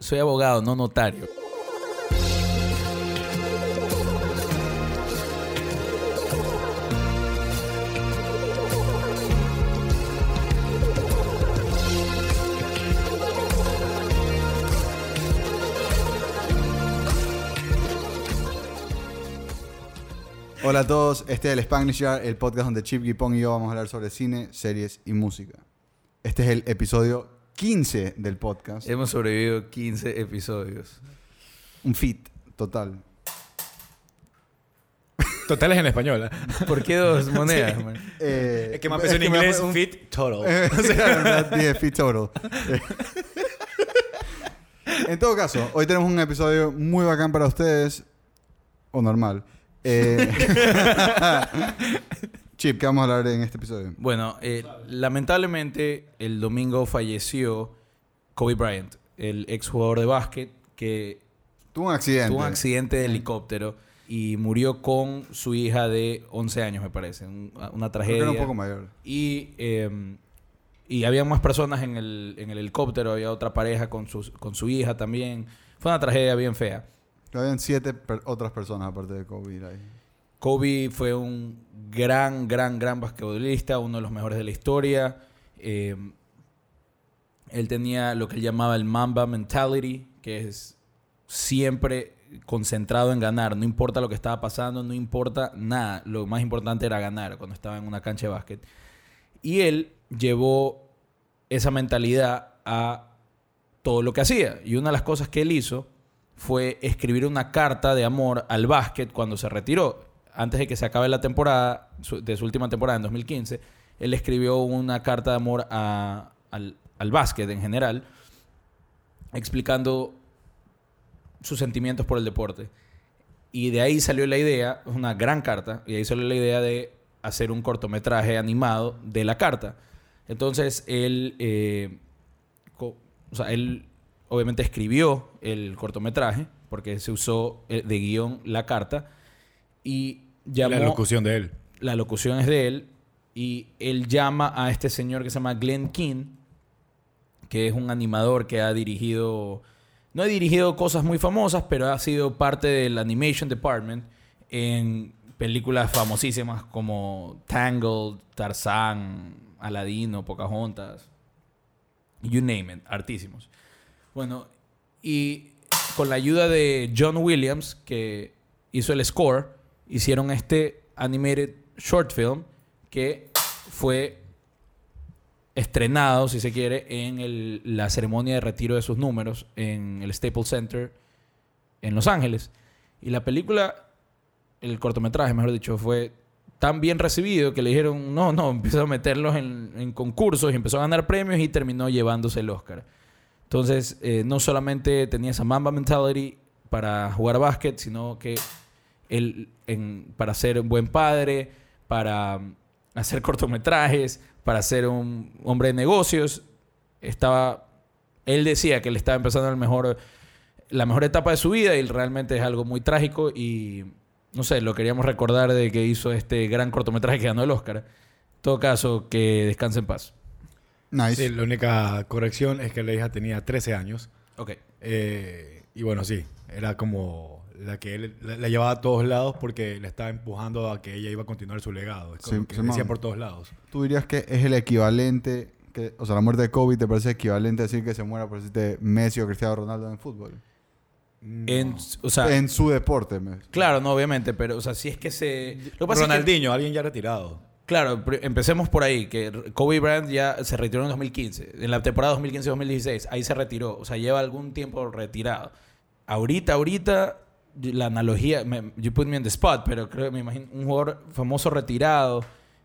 Soy abogado, no notario. Hola a todos, este es el Spanish Jar, el podcast donde Chip Gipong y yo vamos a hablar sobre cine, series y música. Este es el episodio 15 del podcast. Hemos sobrevivido 15 episodios. Un fit total. Total es en español. ¿eh? ¿Por qué dos monedas, man? Eh, Es que me empezó en inglés. un- fit total. Eh, o sea, dije fit total. Eh. en todo caso, hoy tenemos un episodio muy bacán para ustedes. O normal. Eh, Chip, ¿qué vamos a hablar en este episodio? Bueno, eh, lamentablemente el domingo falleció Kobe Bryant, el exjugador de básquet que Tuvo un accidente. tuvo un accidente de helicóptero y murió con su hija de 11 años, me parece. Un- una Creo que tragedia. era un poco mayor. Y, eh, y había más personas en el, en el helicóptero, había otra pareja con, sus, con su hija también. Fue una tragedia bien fea. Habían siete per- otras personas aparte de Kobe ahí. Kobe fue un gran, gran, gran basquetbolista, uno de los mejores de la historia. Eh, él tenía lo que él llamaba el Mamba Mentality, que es siempre concentrado en ganar. No importa lo que estaba pasando, no importa nada. Lo más importante era ganar cuando estaba en una cancha de básquet. Y él llevó esa mentalidad a todo lo que hacía. Y una de las cosas que él hizo fue escribir una carta de amor al básquet cuando se retiró. Antes de que se acabe la temporada, su- de su última temporada en 2015, él escribió una carta de amor a- al, al básquet en general, explicando sus sentimientos por el deporte. Y de ahí salió la idea, una gran carta, y de ahí salió la idea de hacer un cortometraje animado de la carta. Entonces él, eh, o sea, él obviamente escribió el cortometraje, porque se usó eh, de guion la carta, y llamó... La locución de él. La locución es de él, y él llama a este señor que se llama Glenn King, que es un animador que ha dirigido, no ha dirigido cosas muy famosas, pero ha sido parte del Animation Department en películas famosísimas como Tangled, Tarzán, Aladino, Pocahontas, you name it, artísimos. Bueno, y con la ayuda de John Williams, que hizo el score, hicieron este animated short film que fue estrenado, si se quiere, en la ceremonia de retiro de sus números en el Staples Center en Los Ángeles. Y la película, el cortometraje, mejor dicho, fue tan bien recibido que le dijeron, no, no, empezó a meterlos en, en concursos y empezó a ganar premios y terminó llevándose el Oscar. Entonces, eh, no solamente tenía esa Mamba mentality para jugar básquet, sino que él, en- para ser un buen padre, para mm, hacer cortometrajes, para ser un hombre de negocios, estaba... Él decía que él estaba empezando el mejor, la mejor etapa de su vida y realmente es algo muy trágico y, no sé, lo queríamos recordar de que hizo este gran cortometraje que ganó el Oscar. En todo caso, que descanse en paz. Nice. Sí, la única corrección es que la hija tenía 13 años. Ok. Eh, y bueno, sí, era como la que él la, la llevaba a todos lados porque le estaba empujando a que ella iba a continuar su legado. Es como Sí, que Simón. decía por todos lados. ¿Tú dirías que es el equivalente, que, o sea, la muerte de Kobe te parece equivalente a decir que se muera por decirte Messi o Cristiano Ronaldo en fútbol? En, o sea, en su deporte. me- claro, no, obviamente, pero, o sea, si es que se... Lo que pasa es que- Ronaldinho, alguien ya retirado. Claro, empecemos por ahí, que Kobe Bryant ya se retiró en 2015, en la temporada 2015-2016, ahí se retiró, o sea, lleva algún tiempo retirado. Ahorita, ahorita, la analogía, me, you put me on the spot, pero creo que me imagino, un jugador famoso retirado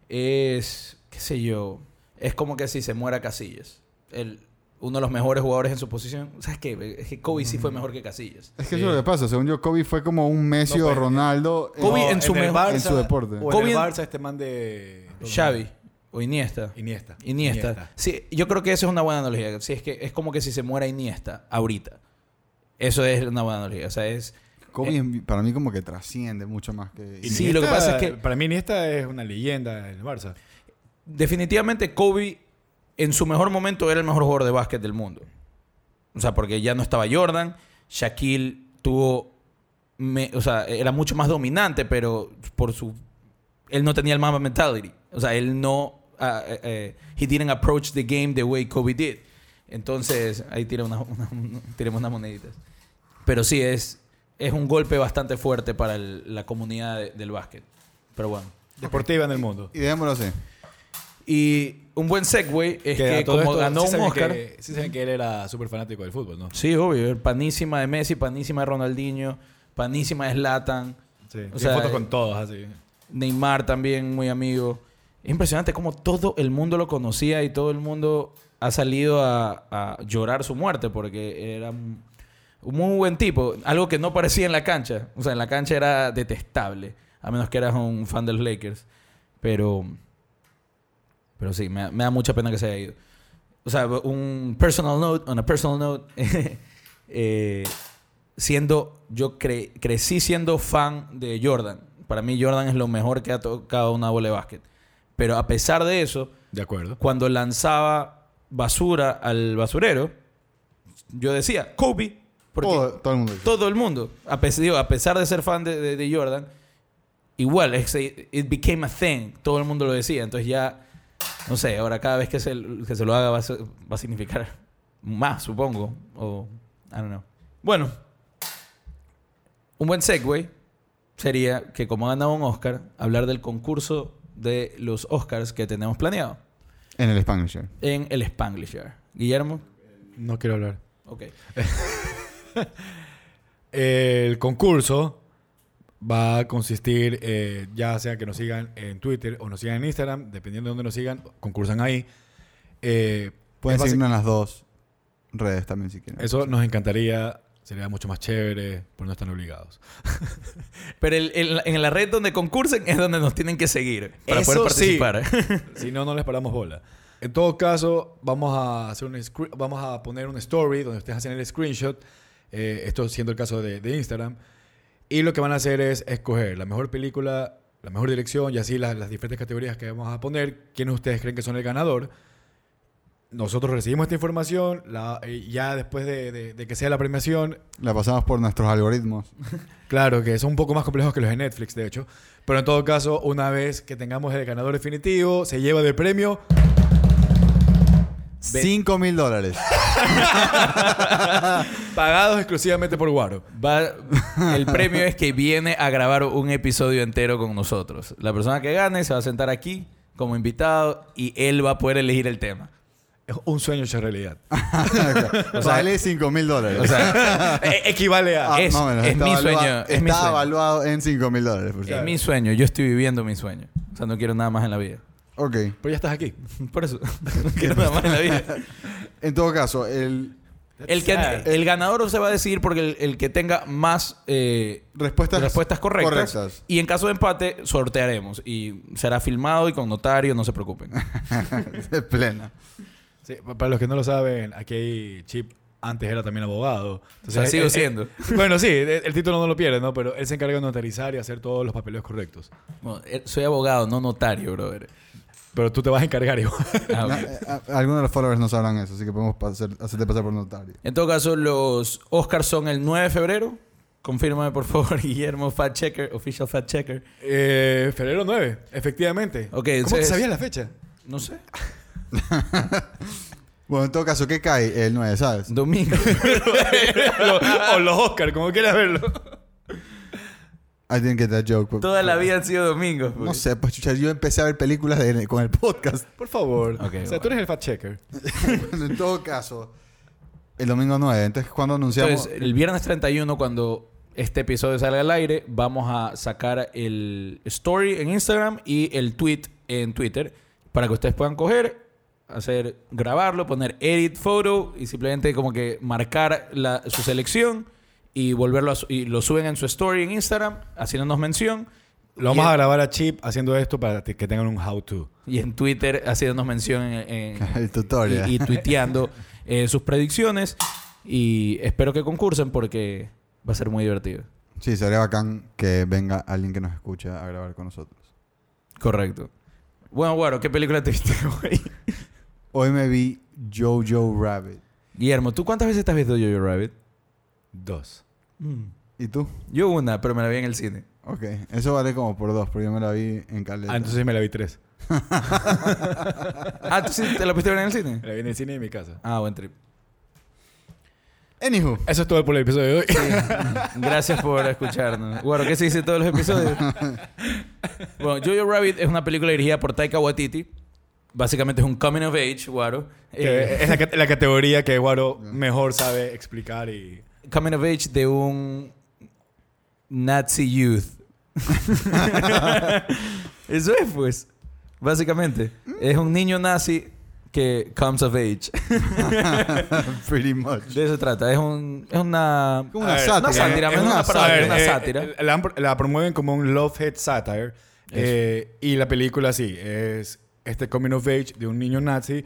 es, qué sé yo, es como que si se muera Casillas, el, uno de los mejores jugadores en su posición. ¿Sabes qué? Es que Kobe sí fue mejor que Casillas. Es que eso es lo que pasa. Según yo, Kobe fue como un Messi No, o pero- Ronaldo. en- Kobe en su el mejor- en su deporte. O Kobe en en- el Barça este man de... Xavi o Iniesta. Iniesta. Iniesta. Sí, yo creo que esa es una buena analogía. Sí, es que es como que si se muera Iniesta ahorita. Eso es una buena analogía. O sea, es. Kobe es- para mí como que trasciende mucho más que... Y Sí, lo que pasa es que- Para mí Iniesta es una leyenda en el Barça. Definitivamente Kobe en su mejor momento era el mejor jugador de básquet del mundo. O sea, porque ya no estaba Jordan. Shaquille tuvo... me- o sea, era mucho más dominante, pero por su... Él no tenía el Mamba mentality. O sea, él no... ah, eh, eh, he didn't approach the game the way Kobe did. Entonces, ahí tira una, una- una- tiremos unas moneditas. Pero sí, es, es un golpe bastante fuerte para el- la comunidad de- del básquet. Pero bueno. Deportiva en el mundo. Y dejémoslo así. Y un buen segue es a que todo como esto, ganó sí un saben Oscar... Que, sí saben que él era súper fanático del fútbol, ¿no? Sí, obvio. Panísima de Messi, panísima de Ronaldinho, panísima de Zlatan. Sí. O Tiene sea, fotos eh, con todos, así. Neymar también, muy amigo. Es impresionante cómo todo el mundo lo conocía y todo el mundo ha salido a, a llorar su muerte porque era un, un muy buen tipo. Algo que no parecía en la cancha. O sea, en la cancha era detestable. A menos que eras un fan de los Lakers. Pero... Pero sí, me, da- me da mucha pena que se haya ido. O sea, un personal note, on a personal note, eh, siendo, yo cre- crecí siendo fan de Jordan. Para mí Jordan es lo mejor que ha tocado una bola de básquet. Pero a pesar de eso, De acuerdo. cuando lanzaba basura al basurero, yo decía, Kobe. Porque Todo, todo el mundo. todo el mundo, a pesar, digo, a pesar de ser fan de, de- de Jordan, igual, es, it became a thing. Todo el mundo lo decía. Entonces ya, no sé, ahora cada vez que se, que se lo haga va a, ser- va a significar más, supongo. O, I don't know. Bueno, un buen segue sería que como ha ganado un Oscar, hablar del concurso de los Oscars que tenemos planeado En el Spanglisher. en el Spanglisher. Guillermo, No quiero hablar. ok. El concurso va a consistir, eh, ya sea que nos sigan en Twitter o nos sigan en Instagram, dependiendo de dónde nos sigan, concursan ahí. Eh, Pueden seguirnos en las dos redes también si quieren. Eso nos encantaría, sería mucho más chévere, pero no están obligados. Pero el- el- en la red donde concursen es donde nos tienen que seguir para Eso poder sí. participar. si no, no les paramos bola. En todo caso, vamos a hacer un vamos a poner una story donde ustedes hacen el screenshot. Eh, esto siendo el caso de, de Instagram. Y lo que van a hacer es escoger la mejor película, la mejor dirección y así las, las diferentes categorías que vamos a poner. ¿Quiénes ustedes creen que son el ganador? Nosotros recibimos esta información. la- eh, ya después de, de- de que sea la premiación, La pasamos por nuestros algoritmos. Claro, que son un poco más complejos que los de Netflix, de hecho. Pero en todo caso, una vez que tengamos el ganador definitivo, se lleva de premio 5 mil dólares. pagados exclusivamente por Guaro. Va- el premio es que viene a grabar un episodio entero con nosotros. La persona que gane se va a sentar aquí como invitado y él va a poder elegir el tema. Es un sueño hecho realidad. vale 5 mil dólares. O sea, E- equivale a... Ah, es- más o menos. es mi evalua- sueño, es mi está sueño. evaluado en 5 mil dólares. por es cierto. mi sueño. Yo estoy viviendo mi sueño. O sea, no quiero nada más en la vida. Ok. Pero ya estás aquí. Por eso. no quiero nada más en la vida. En todo caso, el El, que, Sad. el ganador se va a decidir porque el, el que tenga más eh, respuestas, respuestas correctas, correctas. Y en caso de empate, sortearemos. Y será filmado y con notario, no se preocupen. de plena. Sí, para los que no lo saben, aquí hay Chip antes era también abogado. O sea, sigo eh, eh, siendo. bueno, sí, el, el título no lo pierde, ¿no? Pero él se encarga de notarizar y hacer todos los papeleos correctos. Bueno, soy abogado, no notario, brother. Pero tú te vas a encargar igual. Ah, eh, Algunos de los followers no sabrán eso, así que podemos pasar- hacerte pasar por notario. En todo caso, los Oscars son el 9 de febrero. Confírmame, por favor, Guillermo, fact checker, official fact checker. Eh, febrero 9, efectivamente. ¿Cómo te entonces- sabías la fecha? No sé. Bueno, en todo caso, ¿qué cae el 9, sabes? Domingo. o los Oscar, como quieras verlo. I didn't get that joke. Toda la vida han sido domingos. No pues. sé, pues chucha, yo empecé a ver películas de- con el podcast. Por favor. Ok, o sea, tú eres el fact checker. Bueno, en todo caso, el domingo 9. Entonces, cuando anunciamos? Entonces, el viernes 31, cuando este episodio salga al aire, vamos a sacar el story en Instagram y el tweet en Twitter para que ustedes puedan coger, hacer, grabarlo, poner edit photo y simplemente como que marcar la- su selección y volverlo a su- y lo suben en su story en Instagram, haciéndonos mención. Lo vamos a grabar a Chip haciendo esto para que tengan un how to. Y en Twitter haciéndonos mención en- en- el tutorial. y, y tuiteando eh, sus predicciones. Y espero que concursen porque va a ser muy divertido. Sí, sería bacán que venga alguien que nos escucha a grabar con nosotros. Correcto. Bueno, bueno, ¿qué película te viste hoy? Hoy me vi Jojo Rabbit. Guillermo, ¿tú cuántas veces te has visto Jojo Rabbit? Dos. ¿Y tú? Yo una, pero me la vi en el cine. Ok, eso vale como por dos, porque yo me la vi en caleta. Ah, entonces me la vi tres. Ah, ¿tú sí te la pudiste ver en el cine? Me la vi en el cine y en mi casa. Ah, buen trip. Anywho, Eso es todo por el episodio de hoy. Gracias por escucharnos. Bueno, ¿qué se dice en todos los episodios? Bueno, Jojo Rabbit es una película dirigida por Taika Waititi. Básicamente es un coming of age, Guaro. Eh, es la categoría que Guaro mejor sabe explicar y... coming of age de un Nazi youth. Eso es, pues. Básicamente. Es un niño nazi que comes of age. pretty much. De eso se trata. Es, un, es una... Como una ver, sátira. una sátira, es es una sátira. una eh, sátira. eh, la, la promueven como un love hate satire. eh, y la película sí, es este coming of age de un niño nazi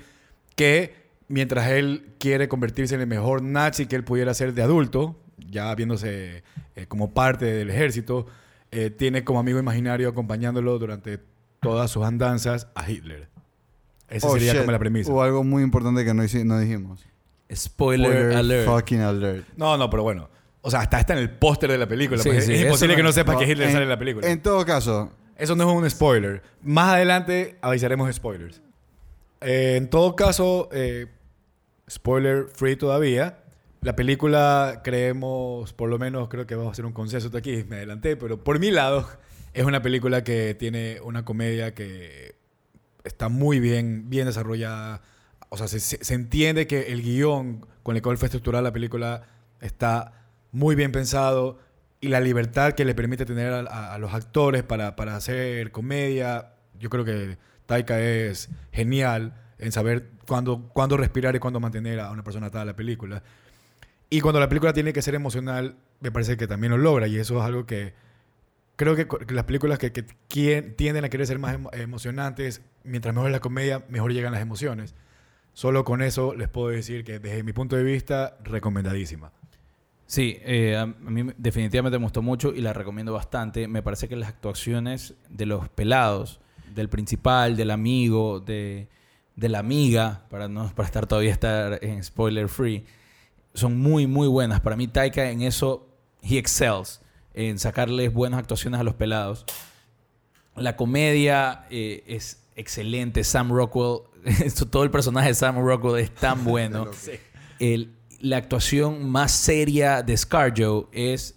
que mientras él quiere convertirse en el mejor nazi que él pudiera ser de adulto, ya viéndose eh, como parte del ejército, eh, tiene como amigo imaginario acompañándolo durante todas sus andanzas a Hitler. Esa Oh, sería shit. como la premisa. Hubo algo muy importante que no, dijimos. Spoiler, alert. Fucking alert. No, no, pero bueno. O sea, hasta está en el póster de la película. Sí, sí, es imposible no- que no sepas No, que Hitler en- sale en la película. En todo caso, Eso no es un spoiler. Más adelante avisaremos spoilers. Eh, en todo caso, eh, spoiler free todavía. La película, creemos, por lo menos creo que vamos a hacer un consenso de aquí, me adelanté, pero por mi lado, es una película que tiene una comedia que está muy bien, bien desarrollada. O sea, se, se- entiende que el guion con el cual fue estructurada la película está muy bien pensado y la libertad que le permite tener a, a- a los actores para, para hacer comedia. Yo creo que Taika es genial en saber cuándo, cuándo respirar y cuándo mantener a una persona atada a la película. Y cuando la película tiene que ser emocional, me parece que también lo logra. Y eso es algo que creo que, las películas que, que tienden a querer ser más emo- emocionantes, mientras mejor es la comedia, mejor llegan las emociones. Solo con eso les puedo decir que desde mi punto de vista, recomendadísima. Sí, eh, a mí definitivamente me gustó mucho y la recomiendo bastante. Me parece que las actuaciones de los pelados, del principal, del amigo, de, de la amiga, para no para estar todavía estar en spoiler free, son muy, muy buenas. Para mí, Taika en eso, he excels, en sacarles buenas actuaciones a los pelados. La comedia eh, es excelente. Sam Rockwell, todo el personaje de Sam Rockwell es tan bueno. El- la actuación más seria de ScarJo es,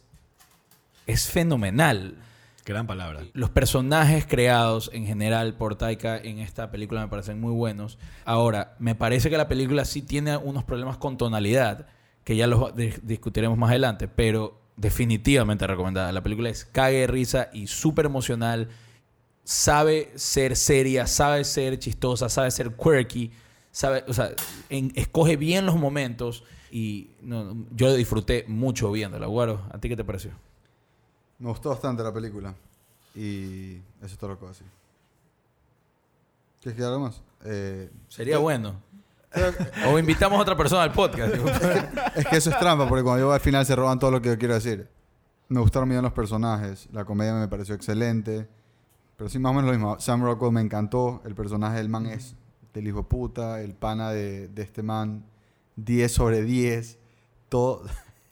es fenomenal. Gran palabra. Los personajes creados en general por Taika en esta película me parecen muy buenos. Ahora, me parece que la película sí tiene unos problemas con tonalidad, que ya los di- discutiremos más adelante, pero definitivamente recomendada. La película es cague de risa y súper emocional. Sabe ser seria, sabe ser chistosa, sabe ser quirky, sabe, o sea, escoge bien los momentos y no, yo disfruté mucho viéndola. Guaro, ¿a ti qué te pareció? Me gustó bastante la película. Y eso es todo lo que voy a decir. ¿Quieres que algo más? Eh, Sería bueno. O invitamos a otra persona al podcast. es que eso es trampa, porque cuando yo al final se roban todo lo que yo quiero decir. Me gustaron bien los personajes. La comedia me pareció excelente. Pero sí, más o menos lo mismo. Sam Rockwell me encantó. El personaje del man es del hijo de puta. El pana de, de este man, 10 sobre 10. Todo.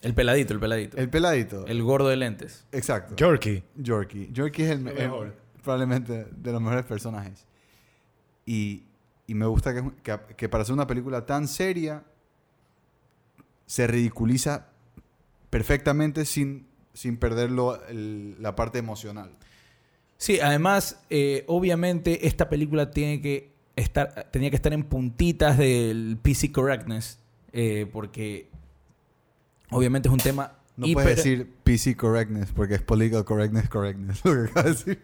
El peladito, el peladito. El, El peladito. gordo de lentes. Exacto. Yorkie. Yorkie. Yorkie es el, el- mejor. probablemente de los mejores personajes. Y, y me gusta que, que, que para hacer una película tan seria se ridiculiza perfectamente sin, sin perder lo- el- la parte emocional. Sí, además, eh, obviamente, esta película tiene que estar, tenía que estar en puntitas del PC correctness. eh, porque obviamente es un tema. No hiper- puedes decir PC correctness porque es political correctness correctness. Lo que acabas de decir.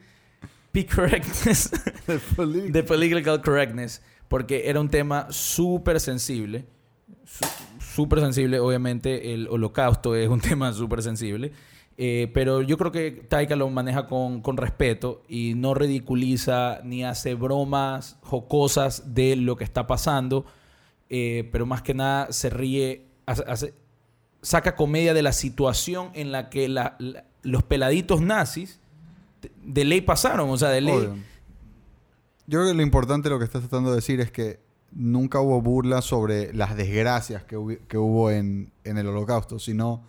P correctness. De political correctness, porque era un tema súper sensible. Súper sensible, obviamente, el holocausto es un tema súper sensible. Eh, pero yo creo que Taika lo maneja con, con respeto y no ridiculiza ni hace bromas jocosas de lo que está pasando. eh, pero más que nada se ríe, hace- hace- saca comedia de la situación en la que la- la- los peladitos nazis de, ley pasaron. O sea, de ley. Obvio. Yo creo que lo importante lo que estás tratando de decir es que nunca hubo burla sobre las desgracias que, hubi- que hubo en, en el holocausto, sino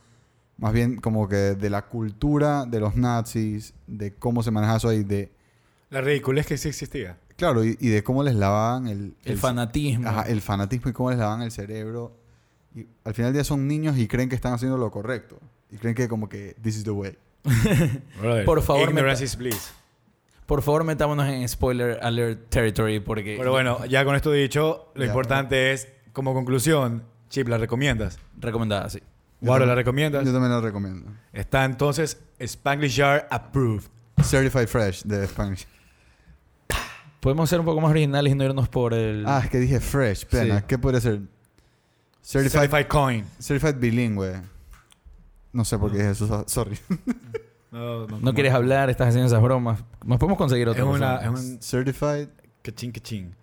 más bien como que de la cultura de los nazis, de cómo se manejaba eso ahí, de, La ridiculez que sí existía. claro, y, y de cómo les lavaban el, El fanatismo. Ajá, el fanatismo y cómo les lavaban el cerebro. Y al final del día son niños y creen que están haciendo lo correcto. Y creen que como que this is the way. Por favor, ignorance is bliss. Por favor, metámonos en spoiler alert territory porque... Pero bueno, ya con esto dicho, lo Ya. importante es, como conclusión, Chip, ¿la recomiendas? Recomendada, sí. Guaro, ¿la recomiendas? Yo también lo recomiendo. Está entonces Spanglish Jar Approved. Certified Fresh de Spanish. Podemos ser un poco más originales y no irnos por el... Ah, es que dije fresh, pena. Sí. ¿Qué podría ser? Certified, Certified Coin. certified bilingüe. No sé por qué dije eso, so- sorry. No, no quieres hablar, estás haciendo esas bromas. Nos podemos conseguir Es, otra una, persona. es un Certified. cachín cachín.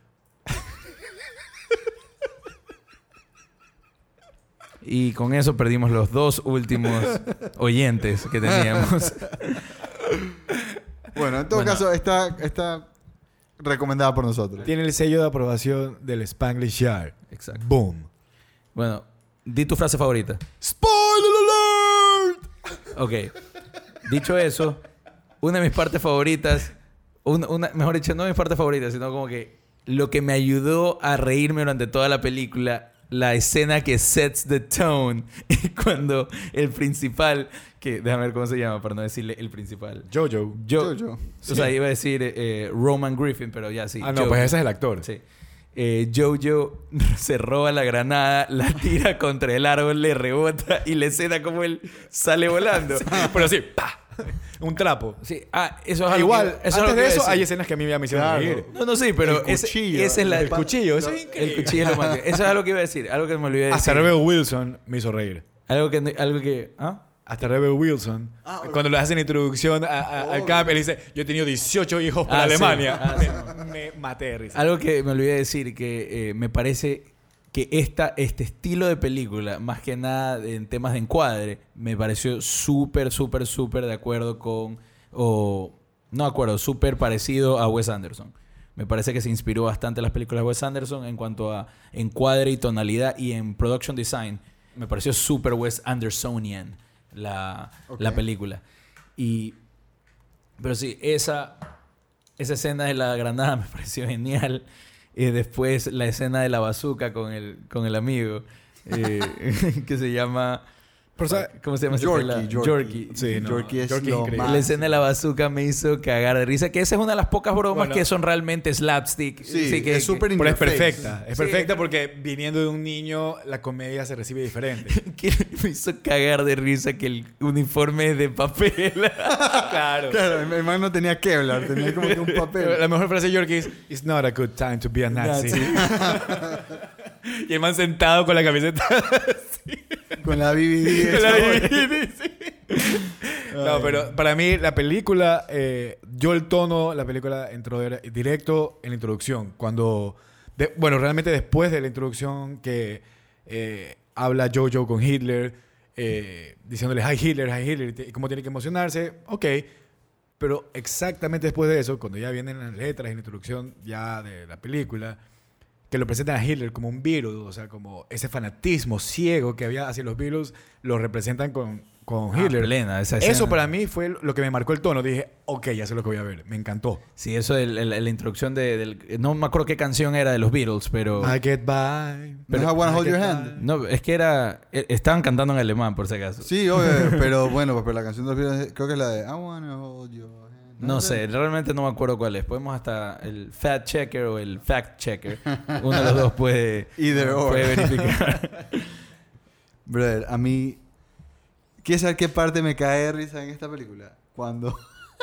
Y con eso perdimos los dos últimos oyentes que teníamos. Bueno, en todo Bueno. caso, está, está recomendada por nosotros. Tiene el sello de aprobación del Spanglish Jar. Exacto. Boom. Bueno, di tu frase favorita. ¡Spoiler alert! Ok. Dicho eso, una de mis partes favoritas, una, una- mejor dicho, no mis partes favoritas, sino como que lo que me ayudó a reírme durante toda la película, la escena que sets the tone, y cuando el principal, que déjame ver cómo se llama para no decirle el principal. Jojo. Jojo. o sea, iba a decir eh, Roman Griffin, pero ya sí. ah, no, pues ese es el actor. Sí. Eh, Jojo se roba la granada, la tira contra el árbol, le rebota y le escena como él sale volando. Pero así, ¡pa! Un trapo. Sí, ah, eso es algo Igual, que- eso es algo antes que de eso decir. hay escenas que a mí me hicieron Claro. reír. No, no, sí, pero El ese- cuchillo. esa es la... El cuchillo, eso es increíble. El cuchillo es lo más... Eso es algo que iba a decir, algo que me olvidé de Hasta decir. Rebel Wilson me hizo reír. Algo que... Algo que ¿ah? Hasta Rebel Wilson, Ah, cuando le hacen introducción a- a- al Oh. camp, él dice, yo he tenido 18 hijos para Ah, sí. Alemania. Ah, me, me maté de risa. Algo que me olvidé de decir, que eh, me parece que esta, este estilo de película, más que nada en temas de encuadre, me pareció súper, súper, súper de acuerdo con... O, no de acuerdo, súper parecido a Wes Anderson. Me parece que se inspiró bastante en las películas de Wes Anderson en cuanto a encuadre y tonalidad y en production design. Me pareció súper Wes Andersonian la, la película. Y... Pero sí, esa, esa escena de la granada me pareció genial. Y después la escena de la bazooka con el, con el amigo. eh, que se llama... Pero. ¿Cómo se llama? ese Yorkie, pelado? Yorkie. Sí, no, Yorkie es Yorkie lo más. La escena de la bazooka me hizo cagar de risa. Que esa es una de las pocas bromas Bueno. que son realmente slapstick. Sí, que, es súper Pero es perfecta. Es Sí. perfecta porque viniendo de un niño, la comedia se recibe diferente. que me hizo cagar de risa que el uniforme es de papel. claro. Claro, mi hermano no tenía Kevlar, tenía como que un papel. La mejor frase de Yorkie es It's not a good time to be a Nazi. Y el man sentado con la camiseta. Con la BBD. La DVD, sí. No, pero para mí la película, eh, yo el tono, la película entró directo en la introducción. Cuando, de- bueno, realmente después de la introducción que eh, habla Jojo con Hitler, eh, diciéndole hi Hitler, hi Hitler, y cómo tiene que emocionarse, ok. Pero exactamente después de eso, cuando ya vienen las letras y la introducción ya de la película, que lo presentan a Hitler como un virus, o sea, como ese fanatismo ciego que había hacia los virus, lo representan con, con Ah, Hitler. plena, esa Eso para mí fue lo que me marcó el tono. Dije, ok, ya sé lo que voy a ver. Me encantó. Sí, eso de la, introducción de, del... No me acuerdo qué canción era de los Beatles, pero... I get by. ¿No es I Wanna I Hold Your by. Hand? No, es que era... eh, Estaban cantando en alemán, por si acaso. Sí, obvio, pero bueno, pues, pero la canción de los Beatles creo que es la de I wanna hold your hand. No sé, realmente no me acuerdo cuál es. Podemos hasta el fact checker o el fact checker. Uno de los dos puede, Either or. puede verificar. Brother, a mí. ¿Quieres saber qué parte me cae de risa en esta película? Cuando.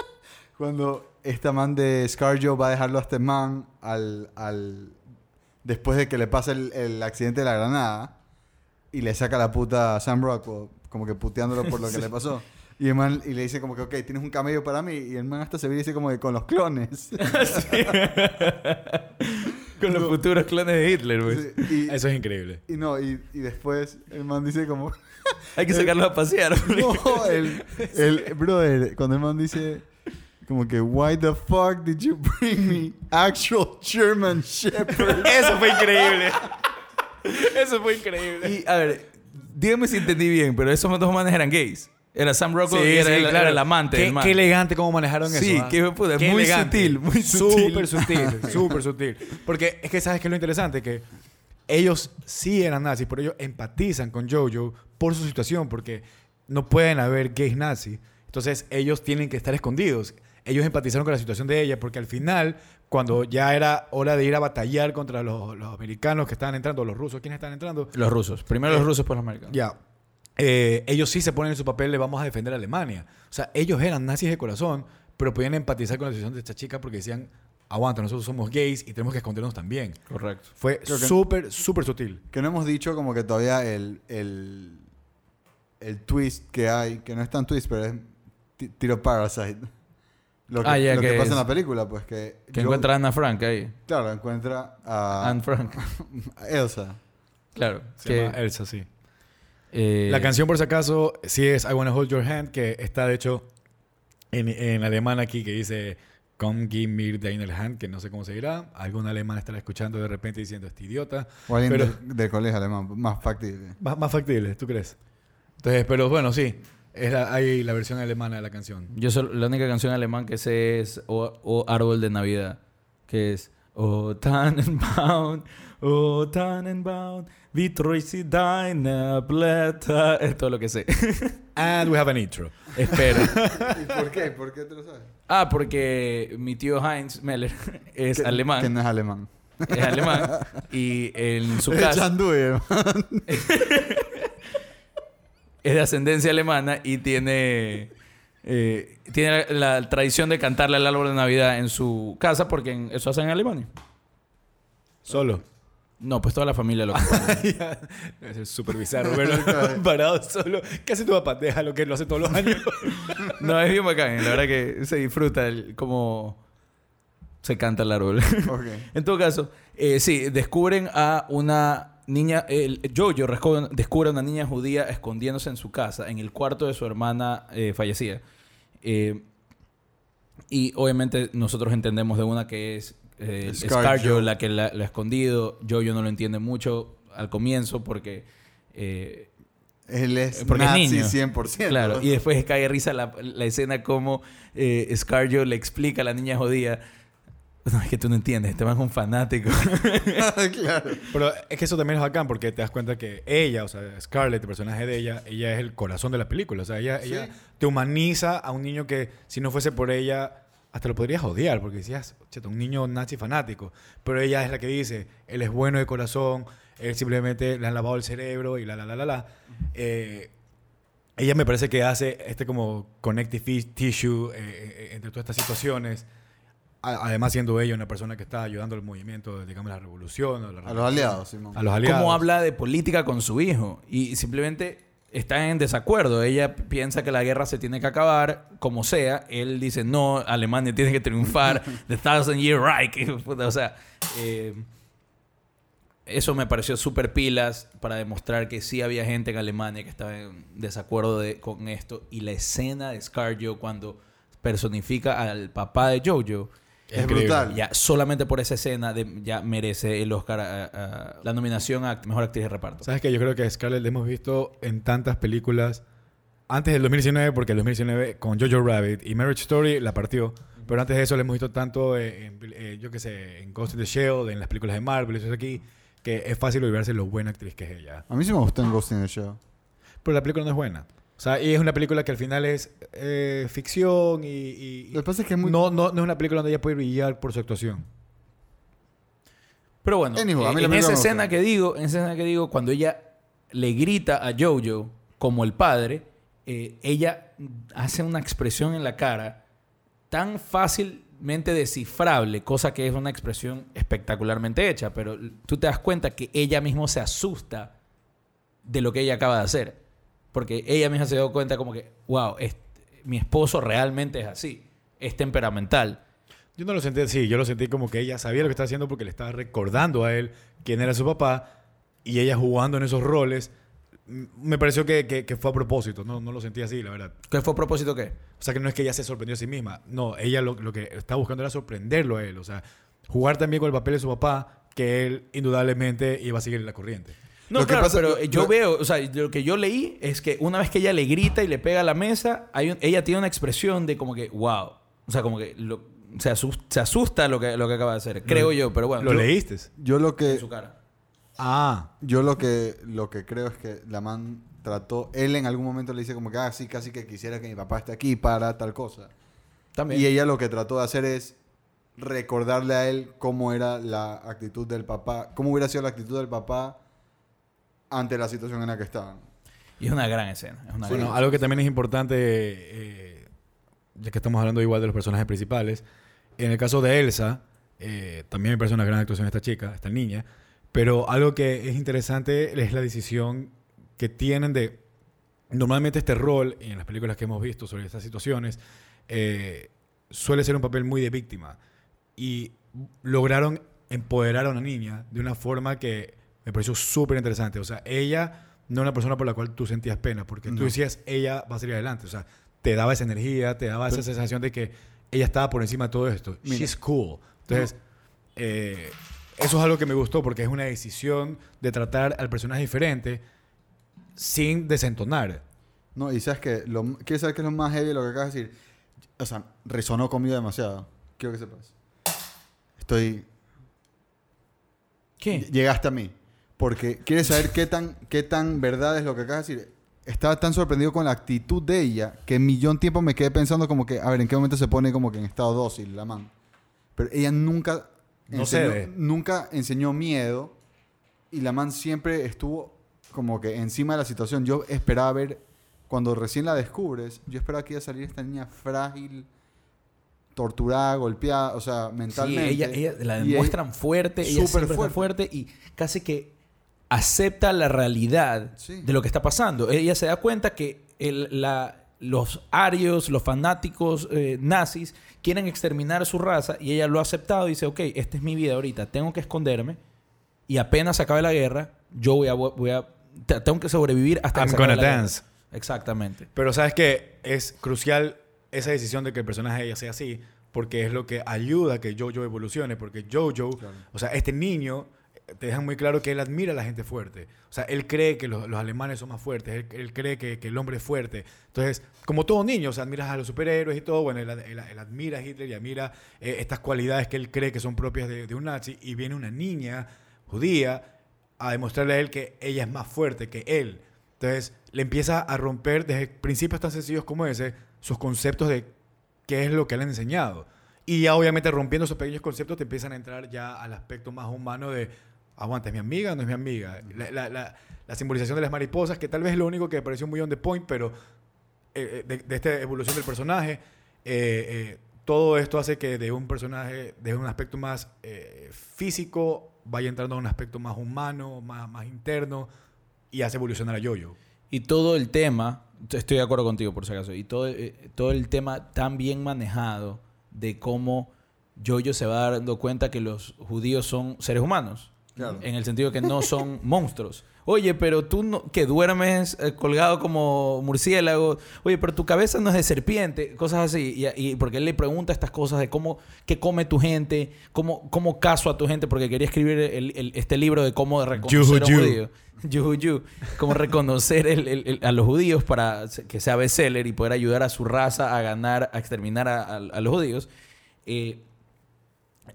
cuando esta man de Scarjo va a dejarlo a este man al. al después de que le pasa el, el accidente de la granada. Y le saca la puta a Sam Rockwell. Como que puteándolo por lo que le pasó. Y el man y le dice como que, ok, tienes un camello para mí. Y el man hasta se ve y dice como que con los clones. Con los futuros clones de Hitler, güey. Sí, Eso es increíble. y no, y, y después el man dice como... Hay que sacarlos a pasear. No, el, el brother, cuando el man dice Como que, why the fuck did you bring me actual German Shepherd? Eso fue increíble. Eso fue increíble. Y, a ver, dígame si entendí bien, pero esos dos manes eran gays. Era Sam Rockwell y era, el, era el amante Qué, del man. qué elegante cómo manejaron Sí, eso. ¿ah? qué puta, Qué muy elegante. sutil, muy sutil. Súper sutil, súper sutil. Porque es que sabes que es lo interesante, que ellos sí eran nazis, pero ellos empatizan con Jojo por su situación, porque no pueden haber gays nazis. Entonces ellos tienen que estar escondidos. Ellos empatizaron con la situación de ella, porque al final, cuando ya era hora de ir a batallar contra los, los americanos que estaban entrando, los rusos, ¿quiénes estaban entrando? Los rusos. Primero los rusos, pues los americanos. Ya. Eh, ellos sí se ponen en su papel, le vamos a defender a Alemania. O sea, ellos eran nazis de corazón, pero podían empatizar con la situación de esta chica porque decían, aguanta, nosotros somos gays y tenemos que escondernos también. Correcto. Fue súper, súper sutil. Que no hemos dicho como que todavía el, el, el twist que hay, que no es tan twist, pero es ti- tiro Parasite. Lo que, Ah, lo que que pasa es- en la película, pues que... Que yo- encuentra a Ana Frank ahí. Claro, encuentra a, Anne Frank. a Elsa. Claro. Se que, llama Elsa, sí. Eh, La canción, por si acaso, sí es I Wanna Hold Your Hand, que está, de hecho, en, en alemán aquí, que dice Come give me deine Hand, que no sé cómo se dirá. Algún alemán estará escuchando de repente diciendo, este idiota. O alguien Pero- de- del colegio alemán, más factible. Más, más factible, ¿tú crees? Entonces, pero bueno, sí. Es la- hay la versión alemana de la canción. Yo solo- la única canción alemán que sé es O, O Árbol de Navidad, que es O Tannenbaum, O Tannenbaum, wie treu sie deine Blätter. Es todo lo que sé. And we have an intro. Espero. ¿Y por qué? ¿Por qué te lo sabes? Ah, porque mi tío Heinz Meller es alemán. No es alemán. Es alemán. Y en su casa chandue, es de ascendencia alemana y tiene... eh, tiene la, la tradición de cantarle al árbol de Navidad en su casa porque en- eso hacen en Alemania. Solo. No, pues toda la familia lo compone. es súper bizarro, verlo parado solo. ¿Qué hace tu papá? Déjalo que lo hace todos los años. No, es bien bacán. La verdad que se disfruta el, cómo se canta el árbol. En todo caso, eh, sí, descubren a una niña... El, Jojo descubre a una niña judía escondiéndose en su casa, en el cuarto de su hermana eh, fallecida. Eh, y obviamente nosotros entendemos de una que es eh, Scarjo. Scarjo la que la, la ha escondido. Jojo no lo entiende mucho al comienzo porque... eh, Él es Porque es nazi niño. 100%. Claro, y después cae risa la, la escena como eh, Scarjo le explica a la niña jodida. No, es que tú no entiendes, este man es un fanático. claro. Pero es que eso también es bacán porque te das cuenta que ella, o sea, Scarlett, el personaje de ella, ella es el corazón de la película. O sea, ella, Sí. ella te humaniza a un niño que si no fuese por ella, hasta lo podrías odiar porque decías, cheta, un niño nazi fanático. Pero ella es la que dice, él es bueno de corazón, él simplemente le han lavado el cerebro y la, la, la, la, la. Eh, ella me parece que hace este como connective tissue eh, eh, entre todas estas situaciones. Además, siendo ella una persona que está ayudando al movimiento, digamos, la revolución. o la A los aliados, Simón. A los aliados. Cómo habla de política con su hijo. Y simplemente está en desacuerdo. Ella piensa que la guerra se tiene que acabar, como sea. Él dice, no, Alemania tiene que triunfar. The Thousand Year Reich. O sea, eh, eso me pareció súper pilas para demostrar que sí había gente en Alemania que estaba en desacuerdo de- con esto. Y la escena de Scarjo cuando personifica al papá de Jojo. Es Increíble. brutal. Ya solamente por esa escena de- ya merece el Oscar, a- a- la nominación a Mejor Actriz de Reparto. ¿Sabes que Yo creo que a Scarlett la hemos visto en tantas películas antes del 2019, porque el 2019 con Jojo Rabbit y Marriage Story la partió. Pero antes de eso la hemos visto tanto eh, en, eh, yo qué sé, en Ghost in the Shell, en las películas de Marvel, eso es aquí, que es fácil olvidarse lo buena actriz que es ella. A mí sí me gustó en Ghost in the Shell. Pero la película no es buena. O sea, y es una película que al final es eh, ficción y, y- y Lo que pasa es que es muy... no, no, no es una película donde ella puede brillar por su actuación. Pero bueno, Anywho, a mí la en película esa me escena que digo, en esa escena que digo, cuando ella le grita a Jojo como el padre, eh, ella hace una expresión en la cara tan fácilmente descifrable, cosa que es una expresión espectacularmente hecha, pero tú te das cuenta que ella mismo se asusta de lo que ella acaba de hacer, porque ella misma se dio cuenta como que, wow, este- mi esposo realmente es así, es temperamental. Yo no lo sentí así, yo lo sentí como que ella sabía lo que estaba haciendo porque le estaba recordando a él quién era su papá y ella jugando en esos roles me pareció que, que- que fue a propósito. No, no lo sentí así, la verdad. ¿Qué fue a propósito qué? O sea, que no es que ella se sorprendió a sí misma. No, ella lo, lo que estaba buscando era sorprenderlo a él. O sea, jugar también con el papel de su papá, que él indudablemente iba a seguir la corriente. No, Lo que claro, pasa- pero yo veo, o sea, lo que yo leí es que una vez que ella le grita y le pega a la mesa, hay un- ella tiene una expresión de como que, wow. O sea, como que lo- se, asusta, se asusta lo que, lo que acaba de hacer. Creo yo, pero bueno. ¿Lo yo- leíste? Yo lo En que, su cara. Ah. yo lo que, lo que creo es que la man trató, él en algún momento le dice como que, ah, sí, casi que quisiera que mi papá esté aquí para tal cosa. También. Y ella lo que trató de hacer es recordarle a él cómo era la actitud del papá, cómo hubiera sido la actitud del papá ante la situación en la que estaban. Y es una gran escena. Es una Bueno, gran- algo que también es importante, eh, ya que estamos hablando igual de los personajes principales, en el caso de Elsa, eh, también me parece una gran actuación esta chica, esta niña, pero algo que es interesante es la decisión que tienen de... Normalmente este rol, y en las películas que hemos visto sobre estas situaciones, eh, suele ser un papel muy de víctima. Y lograron empoderar a una niña de una forma que me pareció súper interesante. O sea, ella no era una persona por la cual tú sentías pena, porque tú No. decías, ella va a salir adelante. O sea, te daba esa energía, te daba esa sensación de que ella estaba por encima de todo esto. Mira. She's cool. Entonces, eh, eso es algo que me gustó porque es una decisión de tratar al personaje diferente sin desentonar. No, y sabes que, lo, ¿quieres saber qué es lo más heavy de lo que acabas de decir? O sea, resonó conmigo demasiado. Quiero que sepas. Estoy... ¿Qué? Llegaste a mí. Porque quieres saber qué tan, qué tan verdad es lo que acabas de decir. Estaba tan sorprendido con la actitud de ella que en millón tiempo me quedé pensando como que, a ver, ¿en qué momento se pone como que en estado dócil la man? Pero ella nunca, No enseñó, nunca enseñó miedo y la man siempre estuvo como que encima de la situación. Yo esperaba ver, cuando recién la descubres, yo esperaba que iba a salir esta niña frágil, torturada, golpeada, o sea, Sí, mentalmente. ella, ella la demuestran fuerte, ella súper siempre está fuerte. fuerte y casi que acepta la realidad Sí. de lo que está pasando. Ella se da cuenta que el- la- los arios, los fanáticos eh, nazis quieren exterminar su raza y ella lo ha aceptado y dice, ok, esta es mi vida ahorita, tengo que esconderme y apenas se acabe la guerra, yo voy a... Voy a te- tengo que sobrevivir hasta que I'm se acabe gonna la guerra". dance. Exactamente. Pero sabes que es crucial esa decisión de que el personaje de ella sea así, porque es lo que ayuda a que Jojo evolucione, porque Jojo, Claro. o sea, este niño, te dejan muy claro que él admira a la gente fuerte. O sea, él cree que los, los alemanes son más fuertes, él, él cree que, que el hombre es fuerte. Entonces, como todo niño, o sea, admiras a los superhéroes y todo, bueno, él, él- él admira a Hitler y admira eh, estas cualidades que él cree que son propias de, de un nazi, y viene una niña judía a demostrarle a él que ella es más fuerte que él. Entonces, le empieza a romper desde principios tan sencillos como ese sus conceptos de qué es lo que le han enseñado. Y ya obviamente rompiendo esos pequeños conceptos te empiezan a entrar ya al aspecto más humano de, aguanta, ¿es mi amiga o no es mi amiga? La, la- la- la simbolización de las mariposas, que tal vez es lo único que me pareció muy on the point, pero eh, eh, de, de esta evolución del personaje, eh, eh, todo esto hace que de un personaje, de un aspecto más físico, vaya entrando a un aspecto más humano, más, más interno, y hace evolucionar a Yoyo. Y todo el tema, estoy de acuerdo contigo por si acaso, y todo, todo el tema tan bien manejado de cómo Jojo se va dando cuenta que los judíos son seres humanos. Claro. En el sentido que no son monstruos. Oye, pero tú no, que duermes eh, colgado como murciélago. Oye, pero tu cabeza no es de serpiente. Cosas así. Y, y porque él le pregunta estas cosas de cómo, qué come tu gente, cómo, cómo caso a tu gente, porque quería escribir el- el- este libro de cómo reconocer a un Yuhu, judío. Yuhu, yu. Cómo reconocer el- a los judíos para que sea bestseller y poder ayudar a su raza a ganar, a exterminar a, a- a los judíos. Eh,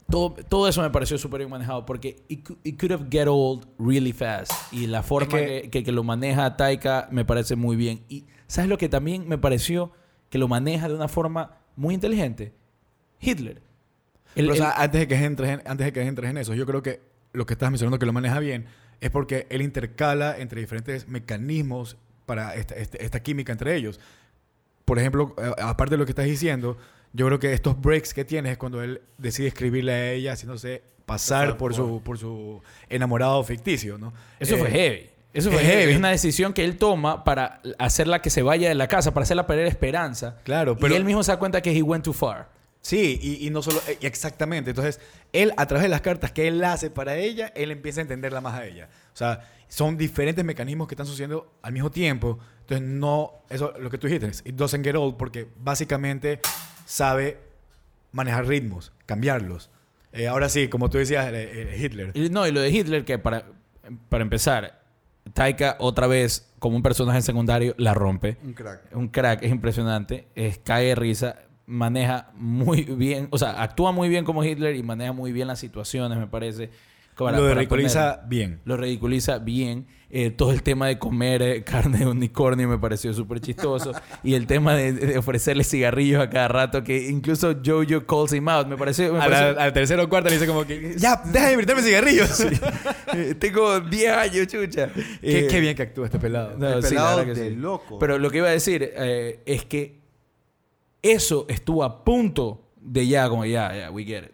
todo, todo eso me pareció súper bien manejado porque it, it could have get old really fast. Y la forma que- que, que- que lo maneja Taika me parece muy bien. Y ¿sabes lo que también me pareció? Que lo maneja de una forma muy inteligente. Hitler. El- Pero, o el- sea, antes de que entres en, antes de que entres en eso, yo creo que lo que estás mencionando que lo maneja bien es porque él intercala entre diferentes mecanismos para esta, este- esta química entre ellos. Por ejemplo, eh, aparte de lo que estás diciendo, yo creo que estos breaks que tienes es cuando él decide escribirle a ella haciéndose pasar por, su, por su enamorado ficticio, ¿no? Eso Eh, fue heavy. Eso es fue heavy. heavy. Es una decisión que él toma para hacerla que se vaya de la casa, para hacerla perder esperanza. Claro, pero... y él mismo se da cuenta que he went too far. Sí, y, y no solo, eh, exactamente. Entonces, él, a través de las cartas que él hace para ella, él empieza a entenderla más a ella. O sea, son diferentes mecanismos que están sucediendo al mismo tiempo. Entonces, no, eso, lo que tú dijiste, it doesn't get old, porque básicamente sabe manejar ritmos, cambiarlos. Eh, ahora sí, como tú decías, eh, eh, Hitler. Y no, y lo de Hitler, que para, para empezar, Taika otra vez, como un personaje secundario, la rompe. Un crack. un crack, es impresionante, es cae de risa, maneja muy bien, o sea, actúa muy bien como Hitler y maneja muy bien las situaciones, me parece. Para- lo para ridiculiza poner- bien. lo ridiculiza bien. Eh, todo el tema de comer eh, carne de unicornio me pareció súper chistoso. y el tema de, de ofrecerle cigarrillos a cada rato, que incluso Jojo calls him out, me pareció... me A la, pareció- al tercero o cuarto le dice como que, ya, deja de brindarme cigarrillos. Eh, Tengo 10 años, chucha. qué, Eh, qué bien que actúa este pelado. No, El sí, la pelado que de sí. loco. Pero lo que iba a decir eh, es que eso estuvo a punto de ya, como ya, ya, we get it.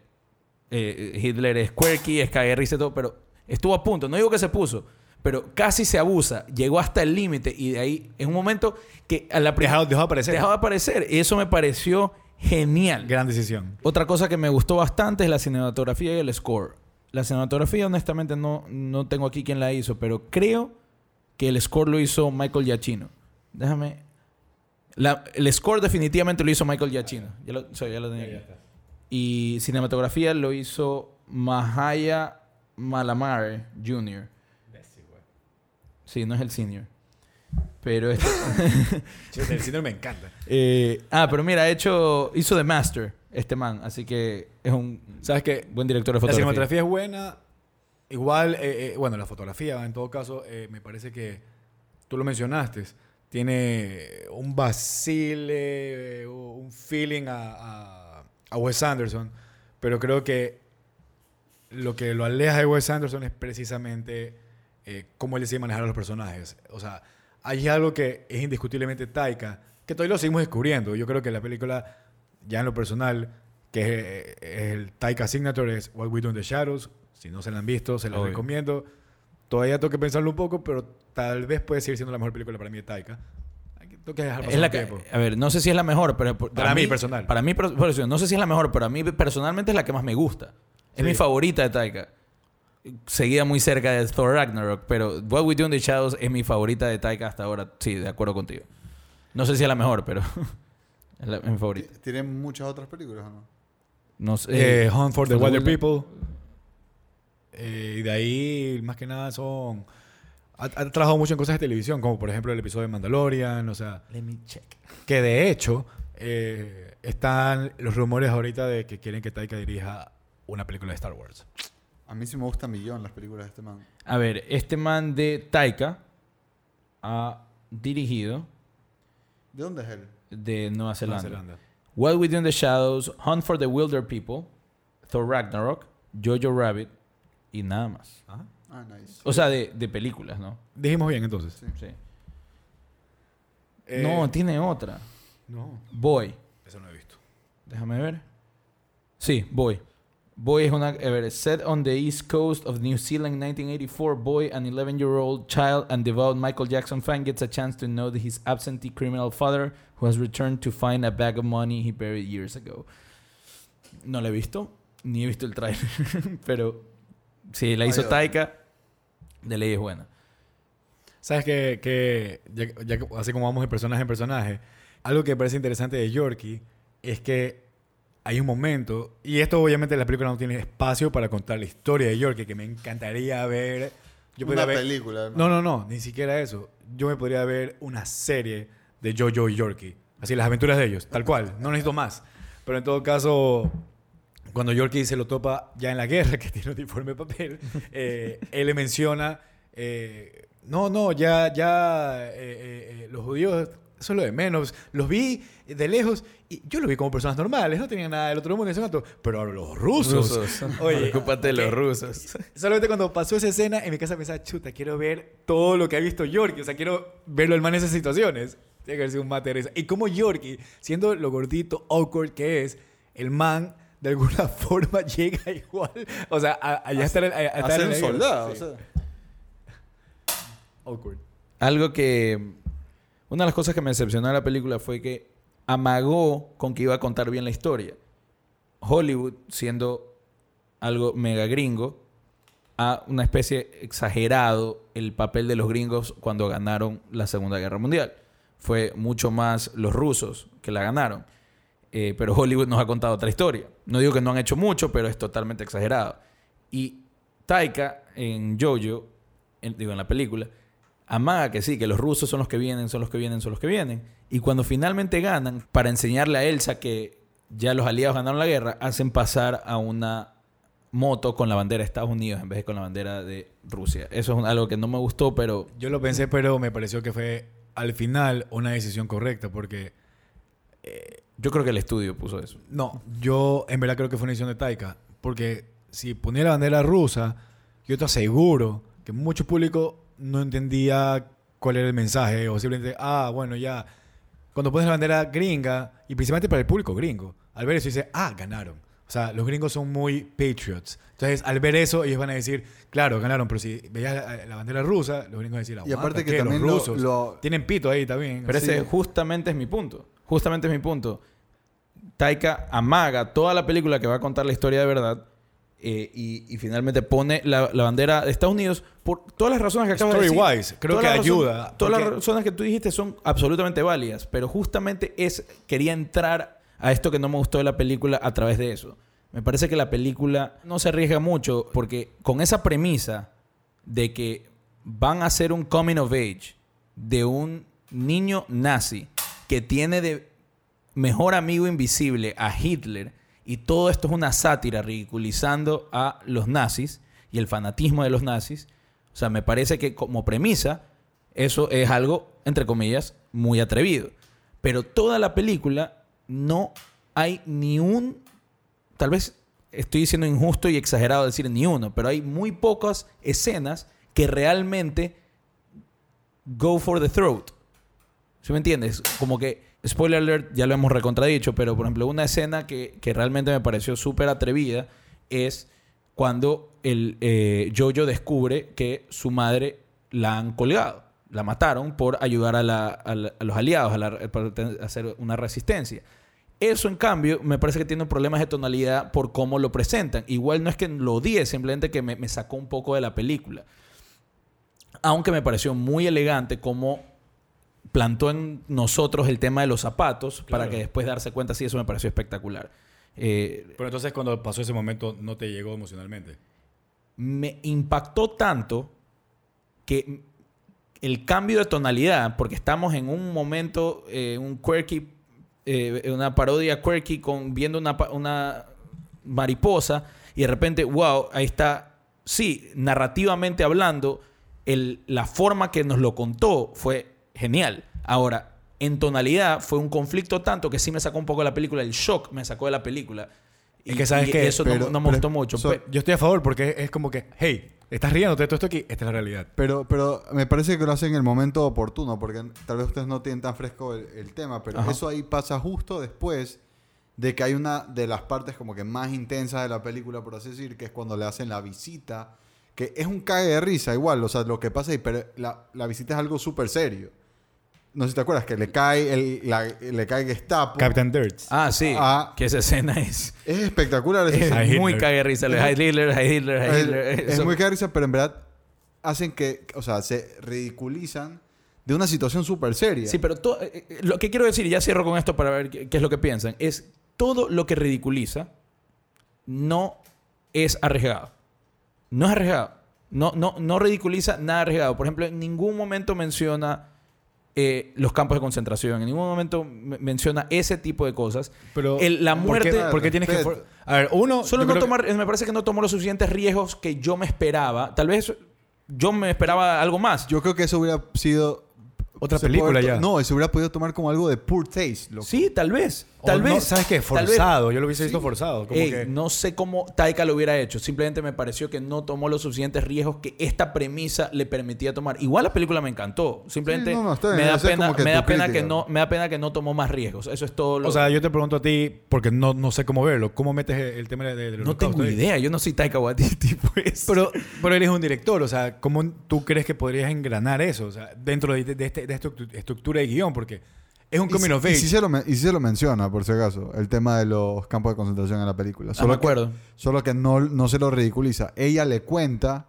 Eh, Hitler es quirky, es caer risa y todo, pero estuvo a punto. No digo que se puso, pero casi se abusa. Llegó hasta el límite y de ahí, en un momento que a la primera. Dejado, dejó de aparecer. Dejó de aparecer. Y eso me pareció genial. Gran decisión. Otra cosa que me gustó bastante es la cinematografía y el score. La cinematografía, honestamente, no, no tengo aquí quién la hizo, pero creo que el score lo hizo Michael Giacchino. Déjame. La- el score definitivamente lo hizo Michael Giacchino. Ya lo, sorry, ya lo tenía aquí. Y cinematografía lo hizo Mahaya Malamare Jr. Sí, no es el senior. Pero este... El síndrome me encanta. Eh, ah, pero mira, ha hecho, hizo The Master, este man. Así que es un ¿Sabes qué? buen director de La fotografía. cinematografía es buena. Igual, eh, eh, bueno, la fotografía, en todo caso, eh, me parece que tú lo mencionaste. Tiene un vacile, un feeling a, a, a Wes Anderson. Pero creo que lo que lo aleja de Wes Anderson es precisamente eh, cómo él decide manejar a los personajes. O sea, hay algo que es indiscutiblemente Taika, que todavía lo seguimos descubriendo. Yo creo que la película, ya en lo personal, que es, eh, es el Taika Signature, es What We Do in the Shadows. Si no se la han visto, se la recomiendo. Todavía tengo que pensarlo un poco, pero tal vez puede seguir siendo la mejor película para mí de Taika. Hay que- Tengo que dejar pasar Es la un que- tiempo. a ver, no sé si es la mejor, pero por- Para mí, personal. Para mí, por- por eso, no sé si es la mejor, pero a mí personalmente es la que más me gusta. Es Sí. mi favorita de Taika. Seguida muy cerca de Thor Ragnarok, pero What We Do in the Shadows es mi favorita de Taika hasta ahora. Sí, de acuerdo contigo. No sé si es la mejor, pero es, la- es mi favorita. ¿Tiene muchas otras películas o no? No sé. Eh, Hunt for the for the Wilder Wilder- People. Eh, y de ahí, más que nada, son. Ha, ha trabajado mucho en cosas de televisión, como por ejemplo el episodio de Mandalorian, o sea. Let me check. Que de hecho, eh, están los rumores ahorita de que quieren que Taika dirija una película de Star Wars. A mí sí me gusta millón las películas de este man. A ver, este man de Taika ha dirigido ¿De dónde es él? de Nueva Nueva Zelanda. Zelanda. What We Do in the Shadows, Hunt for the Wilder People, Thor Ragnarok, Jojo Rabbit y nada más. Ajá. Ah, nice. O sea, de, de películas, ¿no? Dijimos bien entonces. Sí. Sí. Eh, no, tiene otra. no, Boy. eso no he visto. Déjame ver. Sí, Boy. Boy es una... A ver, set on the east coast of New Zealand in 1984, Boy, an 11-year-old child and devout Michael Jackson fan, gets a chance to know his absentee criminal father who has returned to find a bag of money he buried years ago. No la he visto, ni he visto el trailer, pero si la hizo. Taika, de ley es buena. ¿Sabes que, que ya, ya que- así como vamos de personaje en personaje, algo que me parece interesante de Yorkie es que hay un momento, y esto obviamente la película no tiene espacio para contar la historia de Yorkie, que me encantaría ver. Yo Una podría ver película. además. no, no, no, ni siquiera eso. Yo me podría ver una serie de Jojo y Yorkie. Así, las aventuras de ellos, tal cual. No necesito más. Pero en todo caso, cuando Yorkie se lo topa ya en la guerra, que tiene un uniforme de papel, eh, él le menciona, eh, no, no, ya, ya, eh, eh, eh, los judíos, eso es lo de menos. Los vi de lejos y yo los vi como personas normales, no tenían nada del otro mundo, y ese gato. pero ahora los rusos. Oye, Preocúpate de los rusos. Solamente cuando pasó esa escena, en mi casa pensaba, chuta, quiero ver todo lo que ha visto Yorkie. O sea, quiero verlo el man en esas situaciones. Tiene que haber sido un mate de risa. Y como Yorkie, siendo lo gordito, awkward que es, el man de alguna forma llega igual. O sea, a, a ya estar, en- a, a estar Hacer en un soldado, Sí. o sea. Awkward. Algo que. Una de las cosas que me decepcionó de la película fue que amagó con que iba a contar bien la historia. Hollywood siendo algo mega gringo a una especie exagerado el papel de los gringos cuando ganaron la Segunda Guerra Mundial. Fue mucho más los rusos que la ganaron. Eh, pero Hollywood nos ha contado otra historia. No digo que no han hecho mucho, pero es totalmente exagerado. Y Taika en Jojo, digo en la película, amaga que sí, que los rusos son los que vienen, son los que vienen, son los que vienen. Y cuando finalmente ganan, para enseñarle a Elsa que ya los aliados ganaron la guerra, hacen pasar a una moto con la bandera de Estados Unidos en vez de con la bandera de Rusia. Eso es algo que no me gustó, pero Yo lo pensé, pero me pareció que fue al final una decisión correcta porque yo creo que el estudio puso eso. No, yo en verdad creo que fue una decisión de Taika. Porque si ponía la bandera rusa, yo te aseguro que mucho público no entendía cuál era el mensaje. O simplemente, ah, bueno, ya. Cuando pones la bandera gringa, y principalmente para el público gringo, al ver eso dice, ah, ganaron. O sea, los gringos son muy patriots. Entonces, al ver eso, ellos van a decir, claro, ganaron. Pero si veías la, la bandera rusa, los gringos van a decir, Y aparte "Aguanta, que también los lo- rusos lo- tienen pito ahí también. Pero Sí. ese justamente es mi punto. Justamente es mi punto. Taika amaga toda la película que va a contar la historia de verdad eh, y, y finalmente pone la, la bandera de Estados Unidos por todas las razones que acabas de decir. Story-wise, creo Todas que ayuda, Todas las razones que tú dijiste son absolutamente válidas, pero justamente es quería entrar a esto que no me gustó de la película a través de eso. Me parece que la película no se arriesga mucho porque con esa premisa de que van a hacer un coming of age de un niño nazi que tiene de mejor amigo invisible a Hitler y todo esto es una sátira ridiculizando a los nazis y el fanatismo de los nazis. O sea, me parece que como premisa eso es algo, entre comillas, muy atrevido. Pero toda la película no hay ni un, tal vez estoy diciendo injusto y exagerado decir ni uno, pero hay muy pocas escenas que realmente go for the throat. ¿Sí me entiendes? Como que, spoiler alert, ya lo hemos recontradicho, pero por ejemplo, una escena que, que realmente me pareció súper atrevida es cuando el eh, Jojo descubre que su madre la han colgado. La mataron por ayudar a, la- a los aliados, a, hacer una resistencia. Eso, en cambio, me parece que tiene problemas de tonalidad por cómo lo presentan. Igual no es que lo odie, simplemente que me, me sacó un poco de la película. Aunque me pareció muy elegante cómo plantó en nosotros el tema de los zapatos para que después darse cuenta, sí, eso me pareció espectacular. Eh, Pero entonces cuando pasó ese momento no te llegó emocionalmente. me impactó tanto que el cambio de tonalidad, porque estamos en un momento, eh, un quirky, eh, una parodia quirky con viendo una, una mariposa y de repente, wow, ahí está, sí, narrativamente hablando, el- la forma que nos lo contó fue genial. Ahora, en tonalidad fue un conflicto tanto que sí me sacó un poco de la película, el shock me sacó de la película. Es que, ¿sabes qué? Eso no- Pero- no, me pero- gustó mucho. so- Pe- Yo estoy a favor porque es como que, hey, estás riéndote de todo esto aquí, esta es la realidad. Pero, pero me parece que lo hacen en el momento oportuno, porque tal vez ustedes no tienen tan fresco el, el tema, pero Ajá. eso ahí pasa justo después de que hay una de las partes como que más intensas de la película, por así decir, que es cuando le hacen la visita, que es un cague de risa igual, o sea, lo que pasa ahí, pero la, la visita es algo súper serio. No sé si te acuerdas, que le cae el, la- le cae Gestapo. Captain Dirt. Ah, sí. Ah. que esa escena es, Es espectacular. esa es escena. Heil muy Hitler. cague risa. Heil Hitler, Heil Hitler, Es, Hitler. es muy cague de risa, pero en verdad hacen que, o sea, se ridiculizan de una situación súper seria. Sí, pero to- eh, eh, lo que quiero decir, y ya cierro con esto para ver qué, qué es lo que piensan, es todo lo que ridiculiza no es arriesgado. No es arriesgado. No, no, no ridiculiza nada arriesgado. Por ejemplo, en ningún momento menciona eh, los campos de concentración. En ningún momento me- menciona ese tipo de cosas. Pero, El- la ¿por qué- muerte- ¿Por qué, tienes que.? For- A ver, uno. Solo no que- tomar, me parece que no tomó los suficientes riesgos que yo me esperaba. Tal vez yo me esperaba algo más. Yo creo que eso hubiera sido... Otra película ya. No, se hubiera podido tomar como algo de poor taste. loco. Sí, tal vez. O Tal no, vez. ¿Sabes qué? vez. Forzado. Yo lo hubiese visto forzado. Como Ey, que. No sé cómo Taika lo hubiera hecho. Simplemente me pareció que no tomó los suficientes riesgos que esta premisa le permitía tomar. Igual la película me encantó. Simplemente Sí, no, no, está bien. me da es pena, que me da tu pena crítica. que no, me da pena que no tomó más riesgos. Eso es todo. Lo... O sea, yo te pregunto a ti, porque no, no sé cómo verlo. ¿Cómo metes el, tema de, del no tengo ahí? idea. Yo no soy Taika Waititi, pues. Pero, pero eres un director, o sea, ¿cómo tú crees que podrías engranar eso? O sea, dentro de, de este- de esta estru- estructura de guion, porque Es un Y coming si- of y age. si se lo y si se lo menciona, por si acaso, el tema de los campos de concentración en la película. Ah, Solo me que, acuerdo. solo que no, no se lo ridiculiza. Ella le cuenta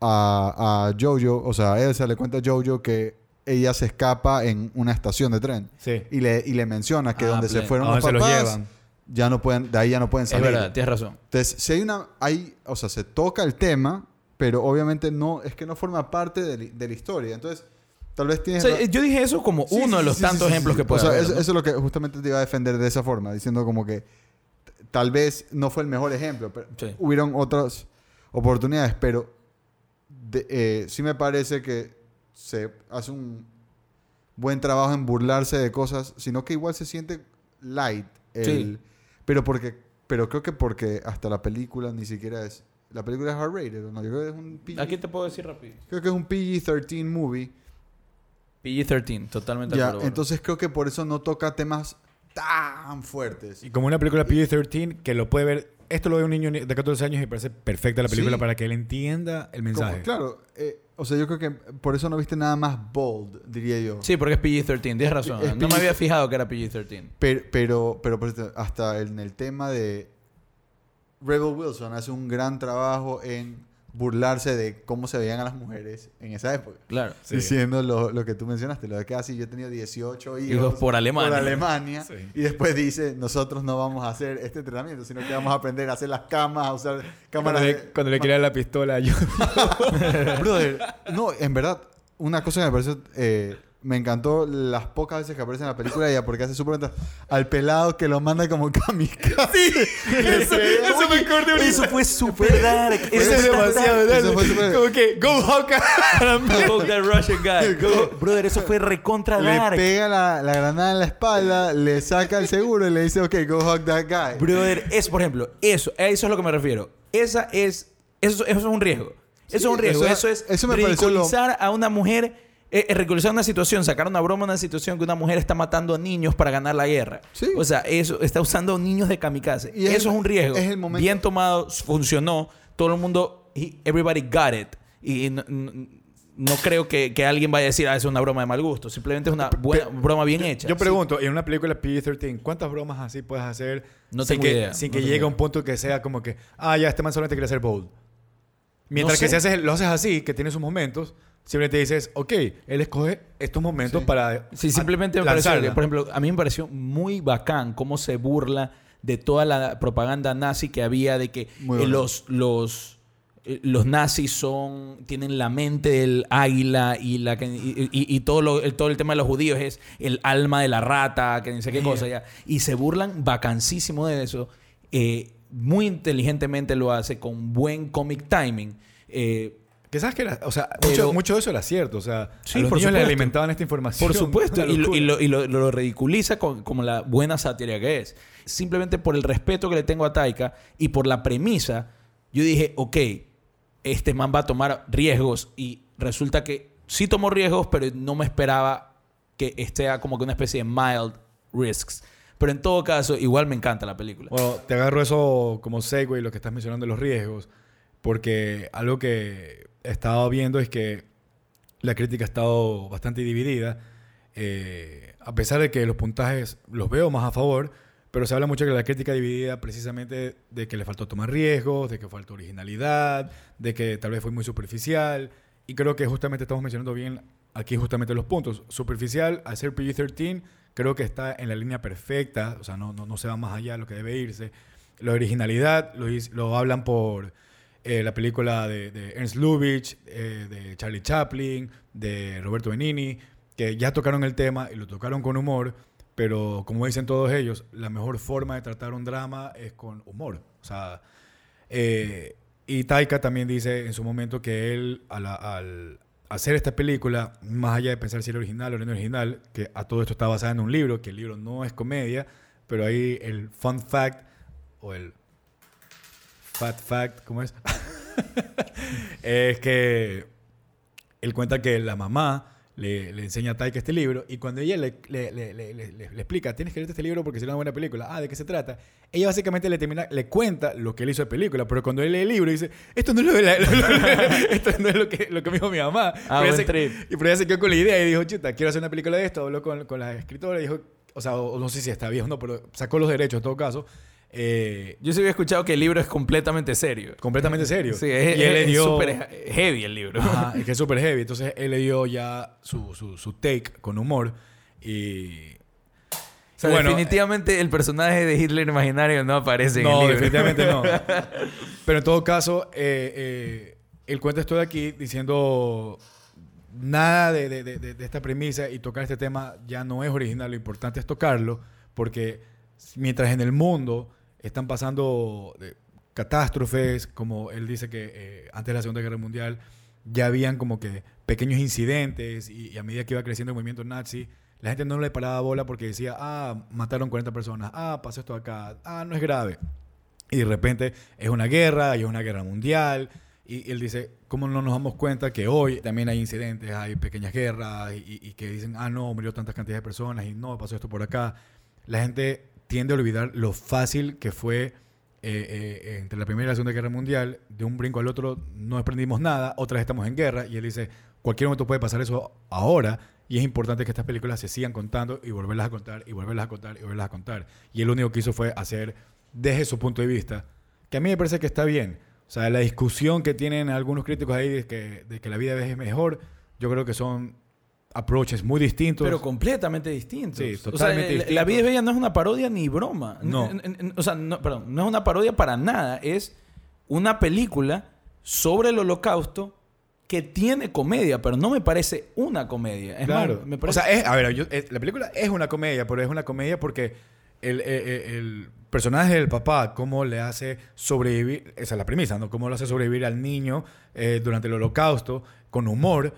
a, a Jojo, o sea, Elsa le cuenta a Jojo que ella se escapa en una estación de tren. Sí. Y le, y le menciona que Ah, donde se fueron ¿A los se los papás, llevan? ya no pueden, de ahí ya no pueden Es salir. verdad, tienes razón. Entonces, si hay una, hay, o sea, se toca el tema, pero obviamente no, es que no forma parte de, de la historia. Entonces, tal vez O tienes... sea, ra- yo dije eso como Sí, uno sí, de los sí, tantos ejemplos que puede O sea, haber, eso, ¿no? eso es lo que justamente te iba a defender de esa forma, diciendo como que tal vez no fue el mejor ejemplo, pero hubieron otras oportunidades, pero de- eh, sí me parece que se hace un buen trabajo en burlarse de cosas, sino que igual se siente light. el-. Pero porque, pero creo que porque hasta la película ni siquiera es, la película es hard rated, ¿o ¿no? Yo creo que es un PG, Aquí te puedo decir rápido. creo que es un PG-13 movie. PG-13, totalmente Ya, acuerdo. entonces creo que por eso no toca temas tan fuertes. Y como una película PG-13 que lo puede ver, esto lo ve un niño de 14 años y parece perfecta la película Sí. para que él entienda el Como- mensaje. claro, eh, o sea, yo creo que por eso no viste nada más bold, diría yo. Sí, porque es PG-13, tienes razón. Es no me PG-13. había fijado que era PG-13. Pero, pero, pero hasta en el tema de Rebel Wilson hace un gran trabajo en burlarse de cómo se veían a las mujeres en esa época. Claro. Sí. Diciendo lo, lo que tú mencionaste, lo de que así yo he tenido 18 hijos, Hijos por Alemania. por Alemania. Sí. Y después dice, nosotros no vamos a hacer este entrenamiento, sino que vamos a aprender a hacer las camas, a usar Cuando cámaras le, de- cuando le quería la pistola, yo... Brother, no, en verdad, una cosa que me pareció. eh, me encantó las pocas veces que aparece en la película ella porque hace súper al pelado que lo manda como kamikaze. eso, eso me acordé ahorita. Eso fue super dark. Eso es demasiado Eso dark. fue súper- Como que, go Hawkeye. Go that Russian guy. Go. Brother, eso fue recontra Le dark. pega la, la granada en la espalda, le saca el seguro y le dice, ok, go hug that guy. Brother, es, por ejemplo, eso, a eso es lo que me refiero. Esa es, eso, eso es un riesgo. Eso es Sí, un riesgo. o sea, eso es eso me pareció lo- ridiculizar a una mujer, eh, eh, una situación, sacar una broma a una situación que una mujer está matando a niños para ganar la guerra. Sí. O sea, eso está usando niños de kamikaze. Y es eso el- es un riesgo. es el momento- Bien tomado, funcionó. Todo el mundo, everybody got it. Y no, no- no creo que, que alguien vaya a decir, ah, es una broma de mal gusto. Simplemente es una buena, broma bien hecha. Yo pregunto, en una película PG-13, ¿cuántas bromas así puedes hacer No sin que, idea, sin que llegue a un punto que sea como que, ah, ya, este man solamente quiere hacer bold? Mientras No que si haces, lo haces así, que tiene sus momentos, simplemente dices, ok, él escoge estos momentos Sí. para Sí, simplemente me pareció, que, por ejemplo, a mí me pareció muy bacán cómo se burla de toda la propaganda nazi que había de que eh, los, los, eh, los nazis son tienen la mente del águila y la que- y, y- y todo lo, el, todo el tema de los judíos es el alma de la rata, que ni sé qué cosa ya. Y se burlan bacancísimo de eso. Eh, muy inteligentemente lo hace, con buen comic timing. Eh, Que sabes que, o sea, Pero- mucho, mucho de eso era cierto. O sea, Sí, a los por niños supuesto. alimentaban esta información. Por supuesto, y, lo, locura. y lo- y lo- lo ridiculiza con- como la buena sátira que es. Simplemente por el respeto que le tengo a Taika y por la premisa, yo dije, ok, este man va a tomar riesgos y resulta que sí tomó riesgos, pero no me esperaba que esté como que una especie de mild risks. Pero en todo caso, igual me encanta la película. Bueno, te agarro eso como segue, lo que estás mencionando de los riesgos, porque algo que he estado viendo es que la crítica ha estado bastante dividida, eh, a pesar de que los puntajes los veo más a favor, pero se habla mucho de la crítica dividida precisamente de que le faltó tomar riesgos, de que faltó originalidad, de que tal vez fue muy superficial, y creo que justamente estamos mencionando bien aquí justamente los puntos. Superficial, al ser PG-13, creo que está en la línea perfecta, o sea, no, no, no se va más allá de lo que debe irse. La originalidad lo, lo hablan por eh, la película de, de Ernst Lubitsch, eh, de Charlie Chaplin, de Roberto Benini, que ya tocaron el tema y lo tocaron con humor, pero como dicen todos ellos, la mejor forma de tratar un drama es con humor. O sea, eh, y Taika también dice en su momento que él, a la- al hacer esta película, más allá de pensar si era original o no original, que a todo esto está basado en un libro, que el libro no es comedia, pero ahí el fun fact o el fat fact, ¿cómo es? es que él cuenta que la mamá le, le enseña a Taika este libro y cuando ella le, le, le- explica, tienes que leer este libro porque será una buena película. Ah, ¿de qué se trata? Ella básicamente le termina, le cuenta lo que él hizo de película, pero cuando él lee el libro dice, esto no es lo, de la- esto no es lo que, lo que me dijo mi mamá. Ah, Pero ella se- y pero ella se quedó con la idea y dijo, chuta, quiero hacer una película de esto. Habló con, con la escritora y dijo, o sea, o- no sé si está bien o no, pero sacó los derechos en todo caso. Eh, Yo sí había escuchado que el libro es completamente serio. completamente serio. Sí, es, y él le es dio... súper heavy el libro. Ajá, es que es súper heavy. Entonces él le dio ya su, su, su take con humor. Y. O sea, bueno, definitivamente el personaje de Hitler imaginario no aparece en No, el libro. definitivamente no. Pero en todo caso, eh, eh, el cuento estoy aquí diciendo nada de- de- de- de esta premisa y tocar este tema ya no es original. Lo importante es tocarlo porque mientras en el mundo están pasando eh, catástrofes, como él dice que eh, antes de la Segunda Guerra Mundial ya habían como que pequeños incidentes y, a medida que iba creciendo el movimiento nazi, la gente no le paraba bola porque decía, ah, mataron 40 personas, ah, pasó esto acá, ah, no es grave. Y de repente es una guerra, y es una guerra mundial. Y él dice, ¿cómo no nos damos cuenta que hoy también hay incidentes, hay pequeñas guerras y, y- y que dicen, ah, no, murió tantas cantidades de personas y no, pasó esto por acá? La gente tiende a olvidar lo fácil que fue eh, eh, entre la Primera y la Segunda Guerra Mundial. De un brinco al otro no aprendimos nada, otras estamos en guerra. Y él dice, cualquier momento puede pasar eso ahora. Y es importante que estas películas se sigan contando y volverlas a contar y volverlas a contar y volverlas a contar. Y él lo único que hizo fue hacer desde su punto de vista, que a mí me parece que está bien. O sea, la discusión que tienen algunos críticos ahí de que, de que la vida es mejor, yo creo que son approaches muy distintos. Pero completamente distintos. Sí, O sea, totalmente la- La vida es bella no es una parodia ni broma. No. O sea, no, perdón, no es una parodia para nada. Es una película sobre el holocausto que tiene comedia, pero no me parece una comedia. Es claro. más, me O sea, es- a ver, yo- eh, la película es una comedia, pero es una comedia porque el, eh, eh, el personaje del papá, cómo le hace sobrevivir, esa es la premisa, ¿no? Cómo lo hace sobrevivir al niño eh, durante el holocausto con humor,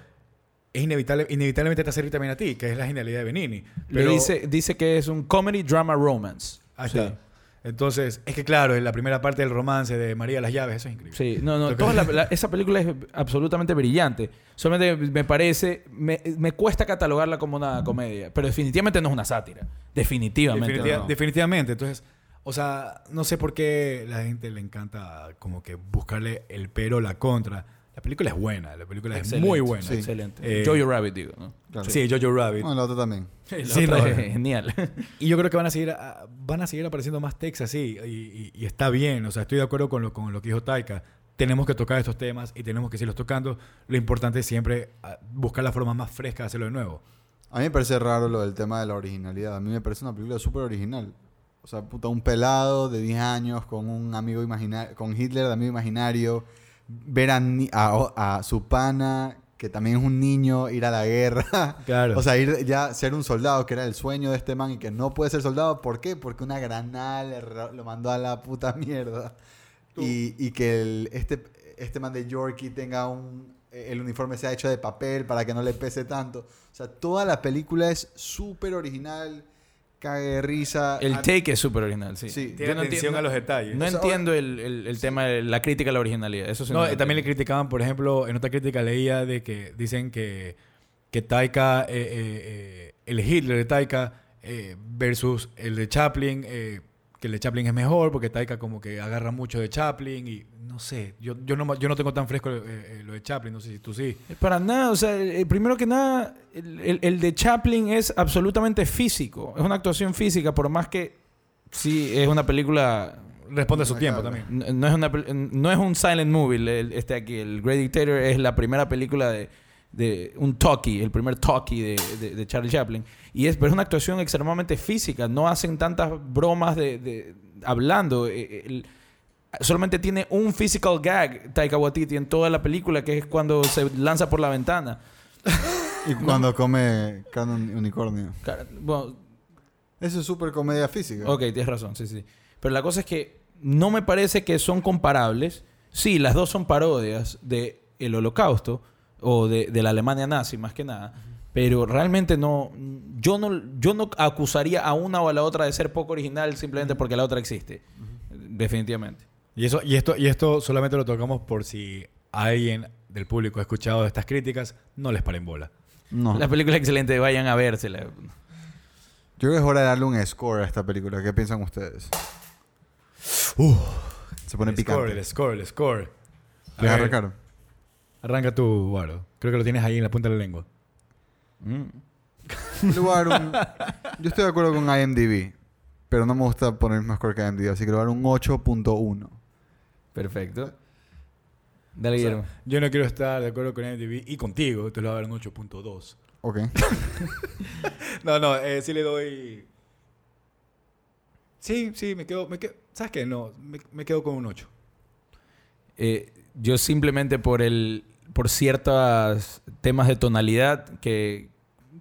es inevitable, inevitablemente te hace reír también a ti, que es la genialidad de Benini. Le dice, dice que es un comedy drama romance. Ahí Sí. está. Entonces, es que claro, en la primera parte del romance de María las Llaves, eso es increíble. Sí, no, no, Lo que- toda la- la- esa película es absolutamente brillante. Solamente me parece, me, me cuesta catalogarla como una comedia, pero definitivamente no es una sátira. Definitivamente. Definitiva- no. Definitivamente. Entonces, o sea, no sé por qué la gente le encanta como que buscarle el pero, la contra. La película es buena, la película es Excelente, muy buena. sí. Excelente. Eh, Jojo Rabbit, digo, ¿no? Claro. Sí, Jojo Rabbit. Bueno, la otra también. La Sí, otra es genial. Y yo creo que van a seguir, a- van a seguir apareciendo más texts así. Y, y- y está bien. O sea, estoy de acuerdo con lo, con lo que dijo Taika. Tenemos que tocar estos temas y tenemos que seguirlos tocando. Lo importante es siempre ah, buscar la forma más fresca de hacerlo de nuevo. A mí me parece raro lo del tema de la originalidad. A mí me parece una película súper original. O sea, puta, un pelado de 10 años con un amigo imaginario, con Hitler de amigo imaginario, ver a, a, a su pana, que también es un niño, ir a la guerra. Claro. O sea, ir ya ser un soldado, que era el sueño de este man y que no puede ser soldado. ¿Por qué? Porque una granada lo mandó a la puta mierda. Y, y que el- este, este man de Yorkie tenga un... El uniforme sea hecho de papel para que no le pese tanto. O sea, toda la película es súper original, cague risa. El A- take es súper original, sí. Sí. Tiene no atención entiendo- a los detalles. No O sea, entiendo el, el- el tema de la crítica a la originalidad. Eso sí No, eh, también le criticaban, por ejemplo, en otra crítica leía de que dicen que, que Taika, eh, eh, eh, el Hitler de Taika eh, versus el de Chaplin, eh, que el de Chaplin es mejor porque Taika como que agarra mucho de Chaplin y no sé, yo, yo, no, yo no tengo tan fresco eh, eh, lo de Chaplin, no sé si tú sí. Para nada, o sea, eh, primero que nada, el, el- el de Chaplin es absolutamente físico. Es una actuación física, por más que sí es una película. Responde a su tiempo también. No es, una, no es un silent movie. el- este aquí, el Great Dictator, es la primera película de, de un talkie, el primer talkie de, de- de Charlie Chaplin. Y es, pero es una actuación extremadamente física. No hacen tantas bromas de, de- hablando. Eh, el- solamente tiene un physical gag, Taika Waititi, en toda la película, que es cuando se lanza por la ventana. Y cuando come carne uni- unicornio. Bueno, Eso es súper comedia física. ok, tienes razón, sí, sí. Pero la cosa es que no me parece que son comparables. Sí, las dos son parodias de el holocausto o de, de la Alemania nazi, más que nada. Pero realmente no yo, no... yo no acusaría a una o a la otra de ser poco original simplemente porque la otra existe. Definitivamente. Y, eso, y, esto, y esto solamente lo tocamos por si alguien del público ha escuchado estas críticas, no les paren bola. No. La película es excelente, vayan a vérsela. Yo creo que es hora de darle un score a esta película. ¿Qué piensan ustedes? Se pone el picante. score, el score, el score. A ¿Les ver, arrancaron? Arranca tú, Guaro. Creo que lo tienes ahí en la punta de la lengua. Mm. Le voy a dar un- Yo estoy de acuerdo con IMDb. Pero no me gusta poner el mismo score que IMDb. Así que le voy a dar un 8.1. Perfecto. Dale, O sea, Guillermo. yo no quiero estar de acuerdo con MTV y contigo, te lo voy a dar un 8.2. Ok. No, no, eh, sí le doy. Sí, sí, me quedo, me quedo- ¿Sabes qué? No, me, me quedo con un 8. Eh, yo simplemente por el por ciertos temas de tonalidad que,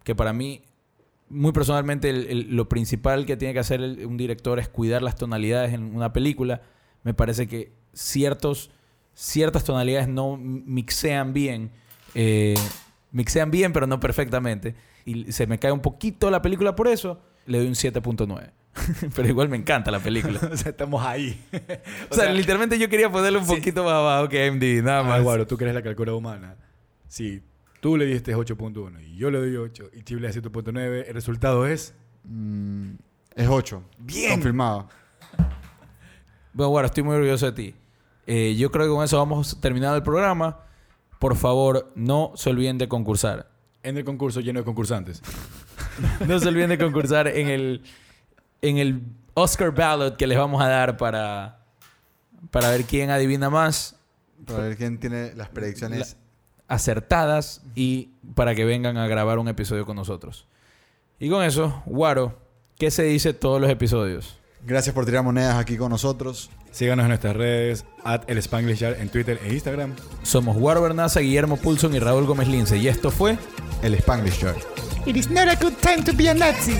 que para mí muy personalmente el- el- lo principal que tiene que hacer el- un director es cuidar las tonalidades en una película me parece que ciertos ciertas tonalidades no mixean bien eh, mixean bien pero no perfectamente y se me cae un poquito la película por eso le doy un 7.9 pero igual me encanta la película o sea, estamos ahí. o sea, literalmente yo quería ponerle un Sí. poquito más abajo que AMD, nada Ah, más. Guaro, tú que eres la calculadora humana. Si tú le diste 8.1 y yo le doy 8 y Chip le da 7.9, el resultado es... Mm, es 8. Bien. Confirmado. Bueno, bueno, estoy muy orgulloso de ti. Eh, yo creo que con eso vamos terminando el programa. Por favor, no se olviden de concursar. En el concurso lleno de concursantes. No se olviden de concursar en el, en el Oscar ballot que les vamos a dar para, para ver quién adivina más Para ver quién tiene las predicciones. acertadas y para que vengan a grabar un episodio con nosotros. Y con eso, Guaro, ¿qué se dice todos los episodios? Gracias por tirar monedas aquí con nosotros. Síganos en nuestras redes, at el Spanglish Yard en Twitter e Instagram. Somos Guaro Bernaza, Guillermo Pulson y Raúl Gómez Lince. Y esto fue... El Spanglish Jar. It is not a good time to be a Nazi.